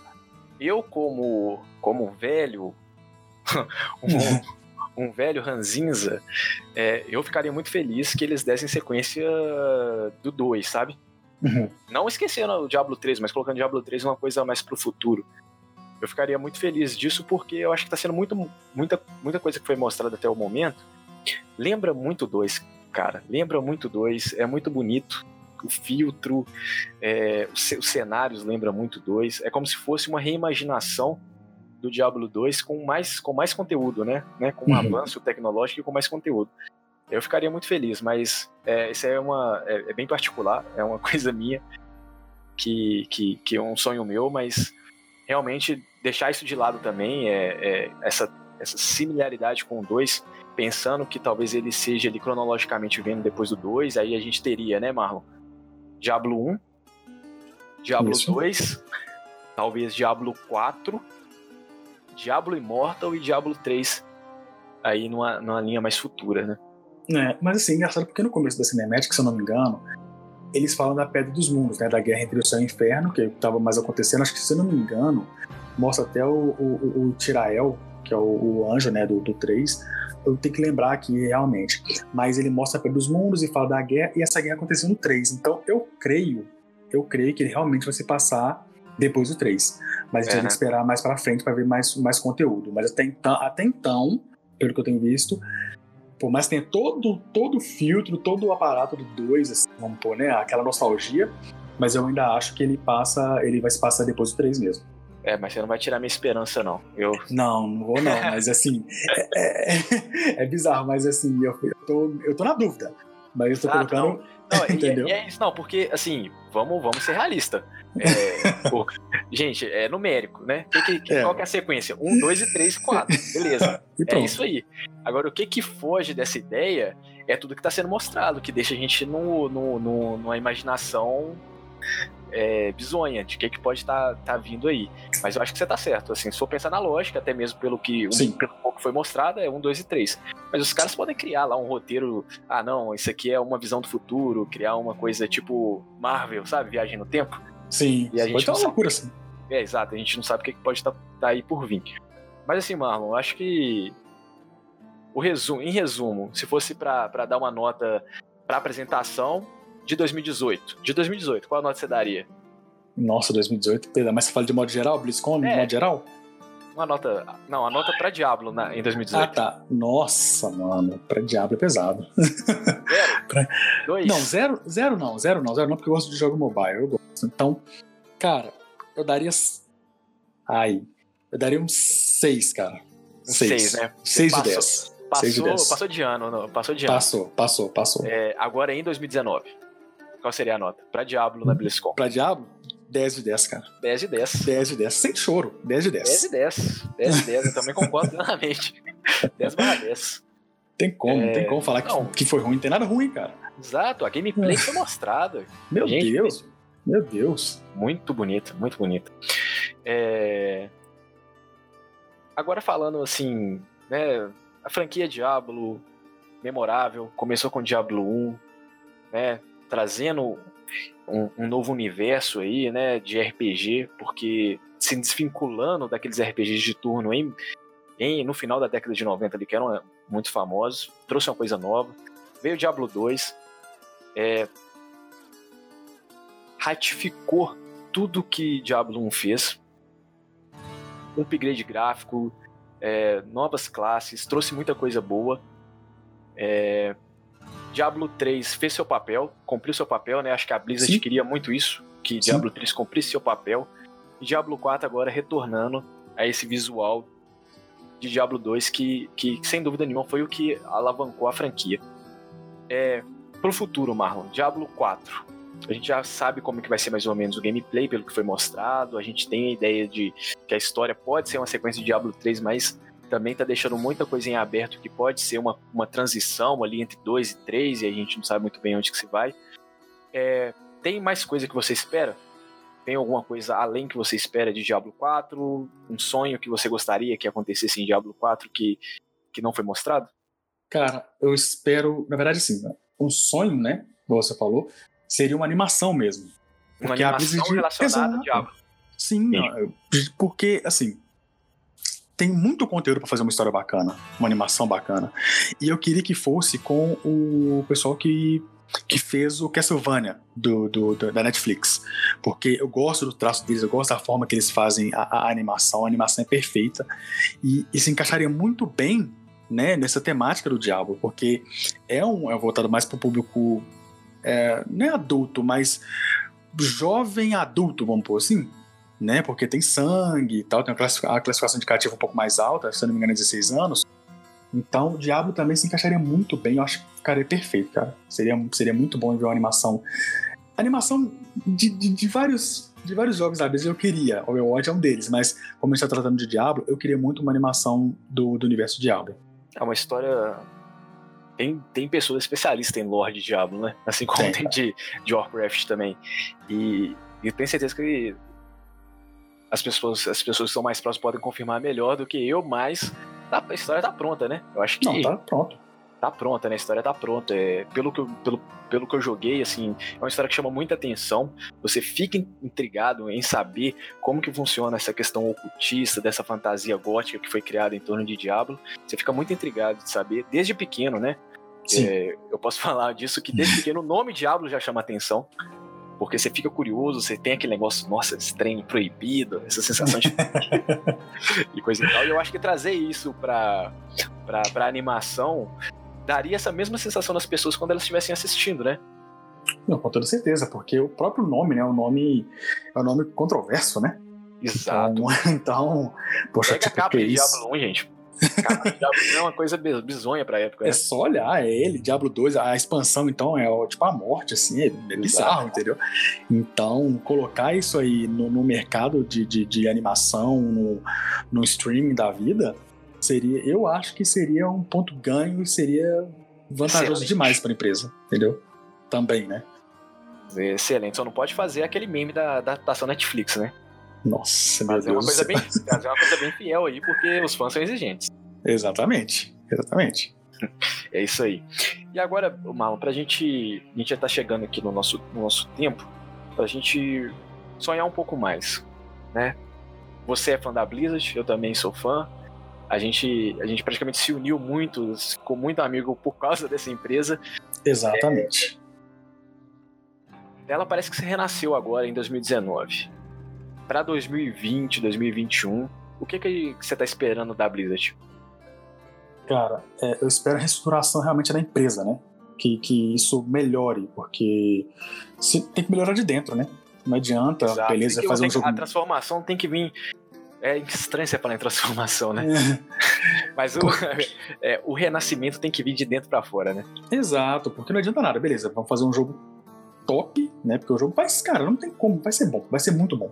Eu, como, como velho, um, um velho ranzinza, é, eu ficaria muito feliz que eles dessem sequência do 2, sabe? Uhum. Não esquecendo o Diablo 3, mas colocando Diablo 3 uma coisa mais pro futuro. Eu ficaria muito feliz disso porque eu acho que tá sendo muito, muita, muita coisa que foi mostrada até o momento. Lembra muito 2, cara. Lembra muito 2. É muito bonito. O filtro, é, os cenários lembram muito 2. É como se fosse uma reimaginação do Diablo 2 com mais, com mais conteúdo, né? né? Com um Uhum. avanço tecnológico e com mais conteúdo. Eu ficaria muito feliz, mas é, isso é, uma, é, é bem particular, é uma coisa minha, que, que, que é um sonho meu, mas realmente deixar isso de lado também, é, é essa, essa similaridade com o 2, pensando que talvez ele seja ali cronologicamente vendo depois do 2, aí a gente teria, né, Marlon? Diablo 1, Diablo Isso. 2, talvez Diablo 4, Diablo Immortal e Diablo 3 aí numa, numa linha mais futura, né? É, mas assim, engraçado porque no começo da Cinematic, se eu não me engano, eles falam da Pedra dos Mundos, né? Da guerra entre o céu e o inferno, que estava mais acontecendo. Acho que, se eu não me engano, mostra até o, o, o- Tirael, que é o, o anjo, né? Do, do 3. Eu tenho que lembrar aqui realmente. Mas ele mostra a Pedra dos Mundos e fala da guerra, e essa guerra aconteceu no 3. Então eu creio, eu creio que ele realmente vai se passar depois do 3. Mas a gente né? que esperar mais pra frente para ver mais, mais conteúdo. Mas até então, até então, pelo que eu tenho visto, por mais que tenha todo, todo o filtro, todo o aparato do 2, assim, vamos pôr, né? Aquela nostalgia, mas eu ainda acho que ele passa, ele vai se passar depois do 3 mesmo. É, mas você não vai tirar minha esperança, não. Eu, Não, não vou não, mas assim, é, é- é bizarro, mas assim, eu, eu, tô, eu tô na dúvida. Mas eu tô Exato, colocando. Não, e- Entendeu? E, é isso, não, porque, assim, vamos, vamos ser realistas. É, pô, gente, é numérico, né? Que, que- É. Qual que é a sequência? Um, dois e três, quatro. Beleza. É isso aí. Agora, o que que foge dessa ideia é tudo que tá sendo mostrado, que deixa a gente no, no, no- numa imaginação é, bizonha de que, que pode estar tá, tá vindo aí. Mas eu acho que você tá certo. Assim, se for pensar na lógica, até mesmo pelo que um, pelo pouco foi mostrado, é um, dois e três. Mas os caras podem criar lá um roteiro. Ah, não, isso aqui é uma visão do futuro, criar uma coisa tipo Marvel, sabe? Viagem no tempo. Sim, e a gente pode uma loucura assim. É, exato, a gente não sabe o que pode estar tá, tá aí por vir. Mas assim, Marlon, eu acho que o resumo, em resumo, se fosse para dar uma nota para apresentação, de 2018. De 2018, qual nota você daria? Nossa, 2018, Pedro, mas você fala de modo geral, BlizzCon, é, de modo geral? Uma nota. Não, a nota pra Diablo na, em 2018. Ah, tá. Nossa, mano, pra Diablo é pesado. Zero? pra... Dois? Não, zero, zero não, zero não, zero não, porque eu gosto de jogo mobile, eu gosto. Então, cara, eu daria. Ai, eu daria um 6, cara. Um 6, né? 6 de 10. Passou, passou de ano, não, passou de ano. Passou, passou, passou. É, agora é em 2019. Qual seria a nota? Pra Diablo na BlizzCon. Pra Diablo? 10 de 10, cara. 10 de 10. 10 de 10, sem choro. 10 de 10. 10 de 10. 10 de 10, eu também concordo plenamente. 10 barra 10. Tem como, é... tem como falar que, que, foi ruim. Não tem nada ruim, cara. Exato, a gameplay foi mostrada. Meu Gente, Deus. Meu Deus. Muito bonito, muito bonito. É... Agora falando assim, né, a franquia Diablo, memorável, começou com Diablo 1, né, trazendo um, um, novo universo aí, né, de RPG, porque se desvinculando daqueles RPGs de turno em, em, no final da década de 90 ali, que eram muito famosos, trouxe uma coisa nova. Veio Diablo 2, é, ratificou tudo que Diablo 1 fez. Um upgrade gráfico, é, novas classes, trouxe muita coisa boa. É, Diablo 3 fez seu papel, cumpriu seu papel, né? Acho que a Blizzard Sim. queria muito isso, que Sim. Diablo 3 cumprisse seu papel. E Diablo 4 agora retornando a esse visual de Diablo 2 que, que sem dúvida nenhuma foi o que alavancou a franquia. É, pro futuro, Marlon, Diablo 4. A gente já sabe como que vai ser mais ou menos o gameplay pelo que foi mostrado. A gente tem a ideia de que a história pode ser uma sequência de Diablo 3, mas também tá deixando muita coisa em aberto que pode ser uma, uma transição ali entre 2 e 3 e a gente não sabe muito bem onde que se vai. É, tem mais coisa que você espera? Tem alguma coisa além que você espera de Diablo 4? Um sonho que você gostaria que acontecesse em Diablo 4 que, que não foi mostrado? Cara, eu espero, na verdade, sim, um sonho, né? Como você falou, seria uma animação mesmo. Uma animação relacionada ao Diablo. Sim, sim, porque, assim, tem muito conteúdo para fazer uma história bacana, uma animação bacana. E eu queria que fosse com o pessoal que que fez o Castlevania do, do, do, da Netflix. Porque eu gosto do traço deles, eu gosto da forma que eles fazem a, a animação, a animação é perfeita. E, e, se encaixaria muito bem né, nessa temática do Diablo, porque é um é voltado mais para o público é, não é adulto, mas jovem adulto, vamos pôr assim né? Porque tem sangue e tal, tem a classificação indicativa um pouco mais alta, se eu não me engano, é 16 anos. Então, o Diablo também se encaixaria muito bem, eu acho que ficaria perfeito, cara. Seria, seria muito bom ver uma animação. Animação de, de, de vários de vários jogos da Blizzard eu queria, o Overwatch é um deles, mas como a gente está tratando de Diablo, eu queria muito uma animação do, do universo Diablo. É uma história. Tem, tem pessoas especialistas em lore de Diablo, né? Assim como tem, tem de, de Warcraft também. E, e eu tenho certeza que as pessoas, as pessoas que são mais próximas podem confirmar melhor do que eu, mas tá, a história tá pronta, né? Eu acho que. Não, tá pronto. Tá pronta, né? A história tá pronta. É, pelo, que eu, pelo, pelo que eu joguei, assim, é uma história que chama muita atenção. Você fica intrigado em saber como que funciona essa questão ocultista, dessa fantasia gótica que foi criada em torno de Diablo. Você fica muito intrigado de saber, desde pequeno, né? É, eu posso falar disso que desde pequeno o nome Diablo já chama atenção porque você fica curioso, você tem aquele negócio, nossa, estranho, proibido, essa sensação de. e coisa e tal. E eu acho que trazer isso pra, pra, pra animação daria essa mesma sensação nas pessoas quando elas estivessem assistindo, né? Não, com toda certeza, porque o próprio nome, né? O nome é um nome controverso, né? Exato. Então, então poxa, Pega tipo, a capa de Diablo 1, gente. Diablo é uma coisa bizonha pra época. É né? só olhar, é ele, Diablo 2, a expansão, então, é tipo a morte, assim, é, é bizarro, entendeu? Então, colocar isso aí no, no mercado de, de, de, animação, no, no streaming da vida, seria, eu acho que seria um ponto ganho e seria vantajoso Excelente. demais pra empresa, entendeu? Também, né? Excelente, só não pode fazer aquele meme da adaptação Netflix, né? Nossa, Mas meu é uma, Deus. coisa bem, é uma coisa bem fiel aí, porque os fãs são exigentes. Exatamente, exatamente. É isso aí. E agora, Marlon, pra gente. A gente já tá chegando aqui no nosso, no nosso tempo, pra gente sonhar um pouco mais, né? Você é fã da Blizzard, eu também sou fã. A gente, a gente praticamente se uniu muito, ficou muito amigo por causa dessa empresa. Exatamente. Ela parece que se renasceu agora em 2019. Pra 2020, 2021, o que, que você tá esperando da Blizzard? Cara, é, eu espero a reestruturação realmente da empresa, né? Que, que isso melhore, porque se- tem que melhorar de dentro, né? Não adianta, Exato. beleza, fazer um jogo. A transformação tem que vir. É estranho você falar em transformação, né? Mas o, é, o renascimento tem que vir de dentro pra fora, né? Exato, porque não adianta nada, beleza, vamos fazer um jogo top, né? Porque o jogo vai, cara, não tem como, vai ser bom, vai ser muito bom.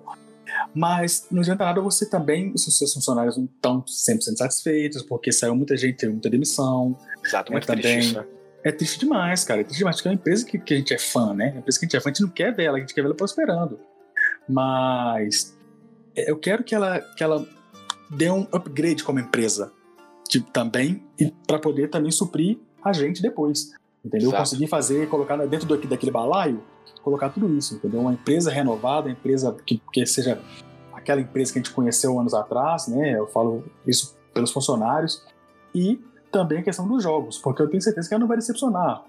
Mas não adianta nada você também, se os seus funcionários não estão 100% satisfeitos, porque saiu muita gente, teve muita demissão. Exato, É, muito também. triste né? É triste demais, cara, é triste demais, porque é uma empresa que, que a gente é fã, né? É uma empresa que a gente é fã, a gente não quer ver ela, a gente quer ver ela prosperando. Mas é, eu quero que ela, que ela dê um upgrade como empresa tipo, também, e para poder também suprir a gente depois. Entendeu? Exato. Conseguir fazer, colocar dentro do, daquele balaio, colocar tudo isso, entendeu? Uma empresa renovada, uma empresa que, que seja aquela empresa que a gente conheceu anos atrás, né? Eu falo isso pelos funcionários. E também a questão dos jogos, porque eu tenho certeza que ela não vai decepcionar.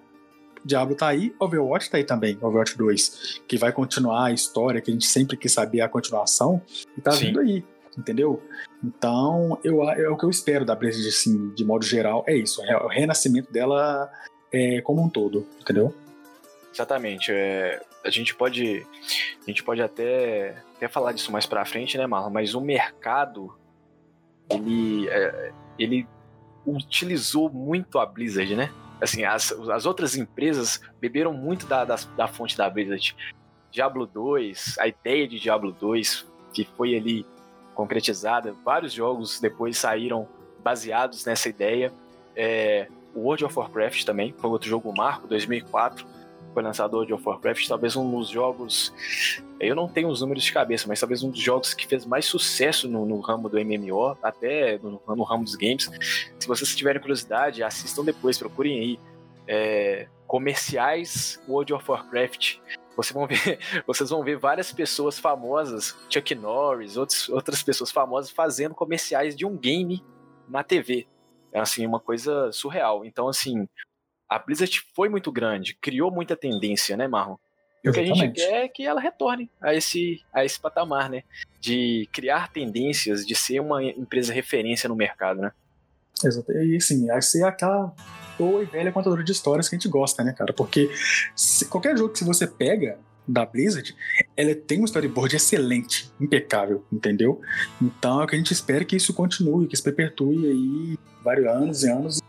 Diablo tá aí, Overwatch tá aí também, Overwatch 2, que vai continuar a história que a gente sempre quis saber a continuação, e tá Sim. vindo aí, entendeu? Então, eu, é o que eu espero da Blizzard, assim, de modo geral, é isso, é o renascimento dela é, como um todo, entendeu? Exatamente. é, a gente pode. A gente pode até, até falar disso mais pra frente, né, Marlon? Mas o mercado. Ele. é, ele utilizou muito a Blizzard, né? Assim, as, as outras empresas beberam muito da, da, da fonte da Blizzard. Diablo 2, a ideia de Diablo 2, que foi ali concretizada, vários jogos depois saíram baseados nessa ideia. É, o World of Warcraft também foi outro jogo marco, 2004 foi lançado World of Warcraft, talvez um dos jogos. Eu não tenho os números de cabeça, mas talvez um dos jogos que fez mais sucesso no, no ramo do MMO, até no, no ramo dos games. Se vocês tiverem curiosidade, assistam depois, procurem aí. é, comerciais World of Warcraft. Vocês vão ver, vocês vão ver várias pessoas famosas, Chuck Norris, outros, outras pessoas famosas fazendo comerciais de um game na TV. É assim uma coisa surreal. Então assim, a Blizzard foi muito grande, criou muita tendência, né, Marlon? E o que a gente quer é que ela retorne a esse, a esse patamar, né? De criar tendências, de ser uma empresa referência no mercado, né? Exato. E assim, vai ser aquela boa e velha contadora de histórias que a gente gosta, né, cara? Porque se- qualquer jogo que você pega da Blizzard, ela tem um storyboard excelente, impecável, entendeu? Então é o que a gente espera que isso continue, que isso perpetue aí vários anos e anos,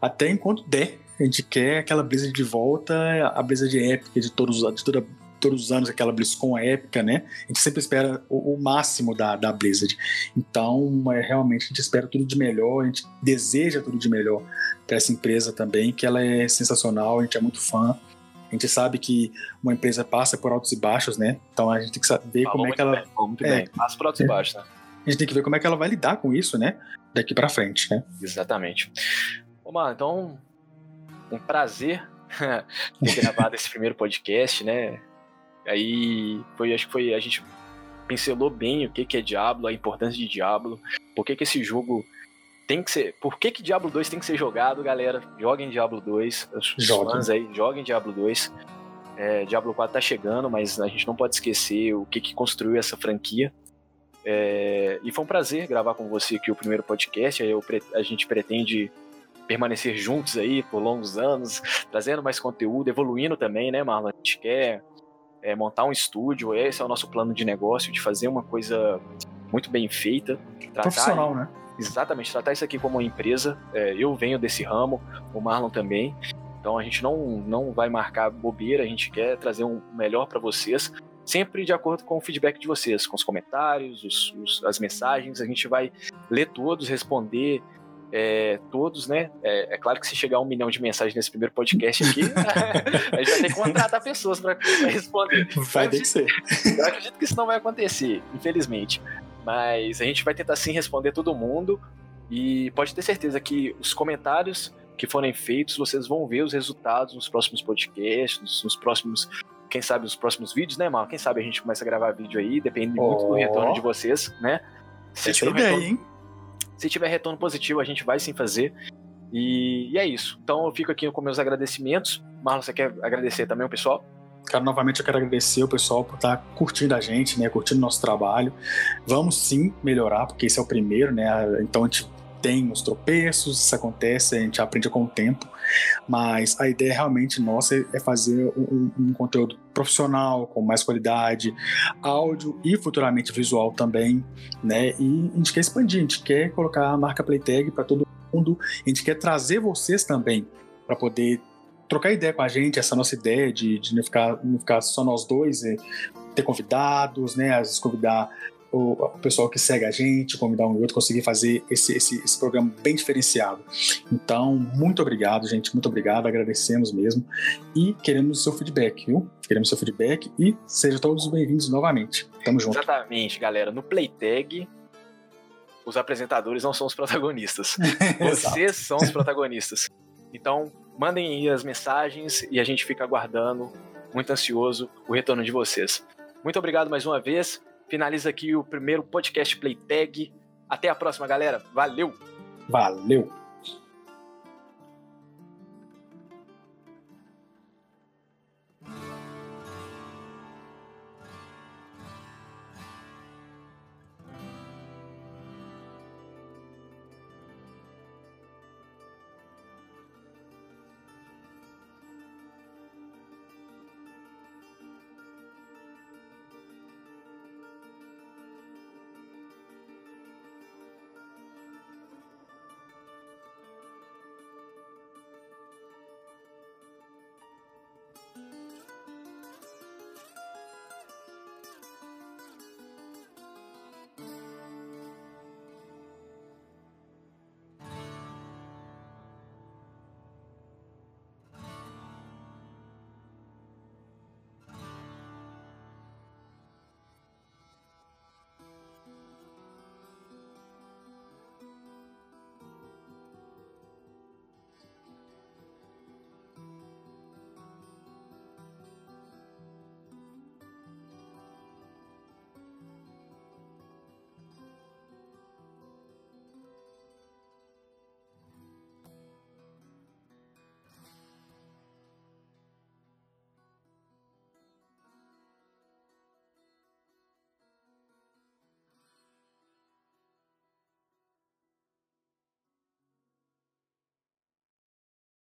até enquanto der. A gente quer aquela Blizzard de volta, a Blizzard épica de todos, de toda, todos os anos, aquela BlizzCon épica, né? A gente sempre espera o, o máximo da, da Blizzard. Então, é, realmente, a gente espera tudo de melhor, a gente deseja tudo de melhor para essa empresa também, que ela é sensacional, a gente é muito fã. A gente sabe que uma empresa passa por altos e baixos, né? Então a gente tem que saber Falou como é que ela. bem, muito é. bem. Passa por altos e baixos, né? A gente tem que ver como é que ela vai lidar com isso, né? Daqui para frente, né? Exatamente. Ô, mano, então, um prazer ter gravado esse primeiro podcast, né? Aí, foi, acho que foi, a gente pincelou bem o que, que é Diablo, a importância de Diablo, por que, que esse jogo tem que ser. Por que, que Diablo 2 tem que ser jogado, galera? Joguem Diablo 2. Os Joguem. fãs aí, joguem Diablo 2. É, Diablo 4 tá chegando, mas a gente não pode esquecer o que, que construiu essa franquia. É, e foi um prazer gravar com você aqui o primeiro podcast. Eu a gente pretende permanecer juntos aí por longos anos, trazendo mais conteúdo, evoluindo também, né, Marlon? A gente quer é, montar um estúdio, esse é o nosso plano de negócio, de fazer uma coisa muito bem feita. Profissional, né? Exatamente, tratar isso aqui como uma empresa. É, eu venho desse ramo, o Marlon também. Então a gente não, não vai marcar bobeira, a gente quer trazer um melhor para vocês, sempre de acordo com o feedback de vocês, com os comentários, os- os- as mensagens. A gente vai ler todos, responder é, todos, né? É, é, claro que se chegar a um milhão de mensagens nesse primeiro podcast aqui, a gente vai ter que contratar pessoas para responder. Vai ter que ser. Eu acredito que isso não vai acontecer, infelizmente. Mas a gente vai tentar sim responder todo mundo. E pode ter certeza que os comentários que forem feitos, vocês vão ver os resultados nos próximos podcasts, nos próximos quem sabe os próximos vídeos, né, mal? Quem sabe a gente começa a gravar vídeo aí, depende oh. muito do retorno de vocês, né? Se Essa tiver, ideia, retorno, hein? Se tiver retorno positivo, a gente vai sim fazer. E, e é isso. Então eu fico aqui com meus agradecimentos. Marlon, você quer agradecer também o pessoal? Cara, novamente eu quero agradecer o pessoal por estar curtindo a gente, né? Curtindo nosso trabalho. Vamos sim melhorar, porque esse é o primeiro, né? Então a gente tem os tropeços, isso acontece, a gente aprende com o tempo, mas a ideia realmente nossa é fazer um, um conteúdo profissional, com mais qualidade, áudio e futuramente visual também, né? E a gente quer expandir, a gente quer colocar a marca Playtag para todo mundo, a gente quer trazer vocês também para poder trocar ideia com a gente, essa nossa ideia de, de não, ficar, não ficar só nós dois, ter convidados, né? Às vezes convidar o, o, pessoal que segue a gente, convidar um e outro, conseguir fazer esse, esse, esse programa bem diferenciado. Então, muito obrigado, gente, muito obrigado, agradecemos mesmo e queremos o seu feedback, viu? Queremos o seu feedback e sejam todos bem-vindos novamente. Tamo junto. Exatamente, galera. No Playtag, os apresentadores não são os protagonistas. Vocês são os protagonistas. Então, mandem aí as mensagens e a gente fica aguardando, muito ansioso, o retorno de vocês. Muito obrigado mais uma vez finaliza aqui o primeiro podcast Playtag. Até a próxima, galera. Valeu! Valeu!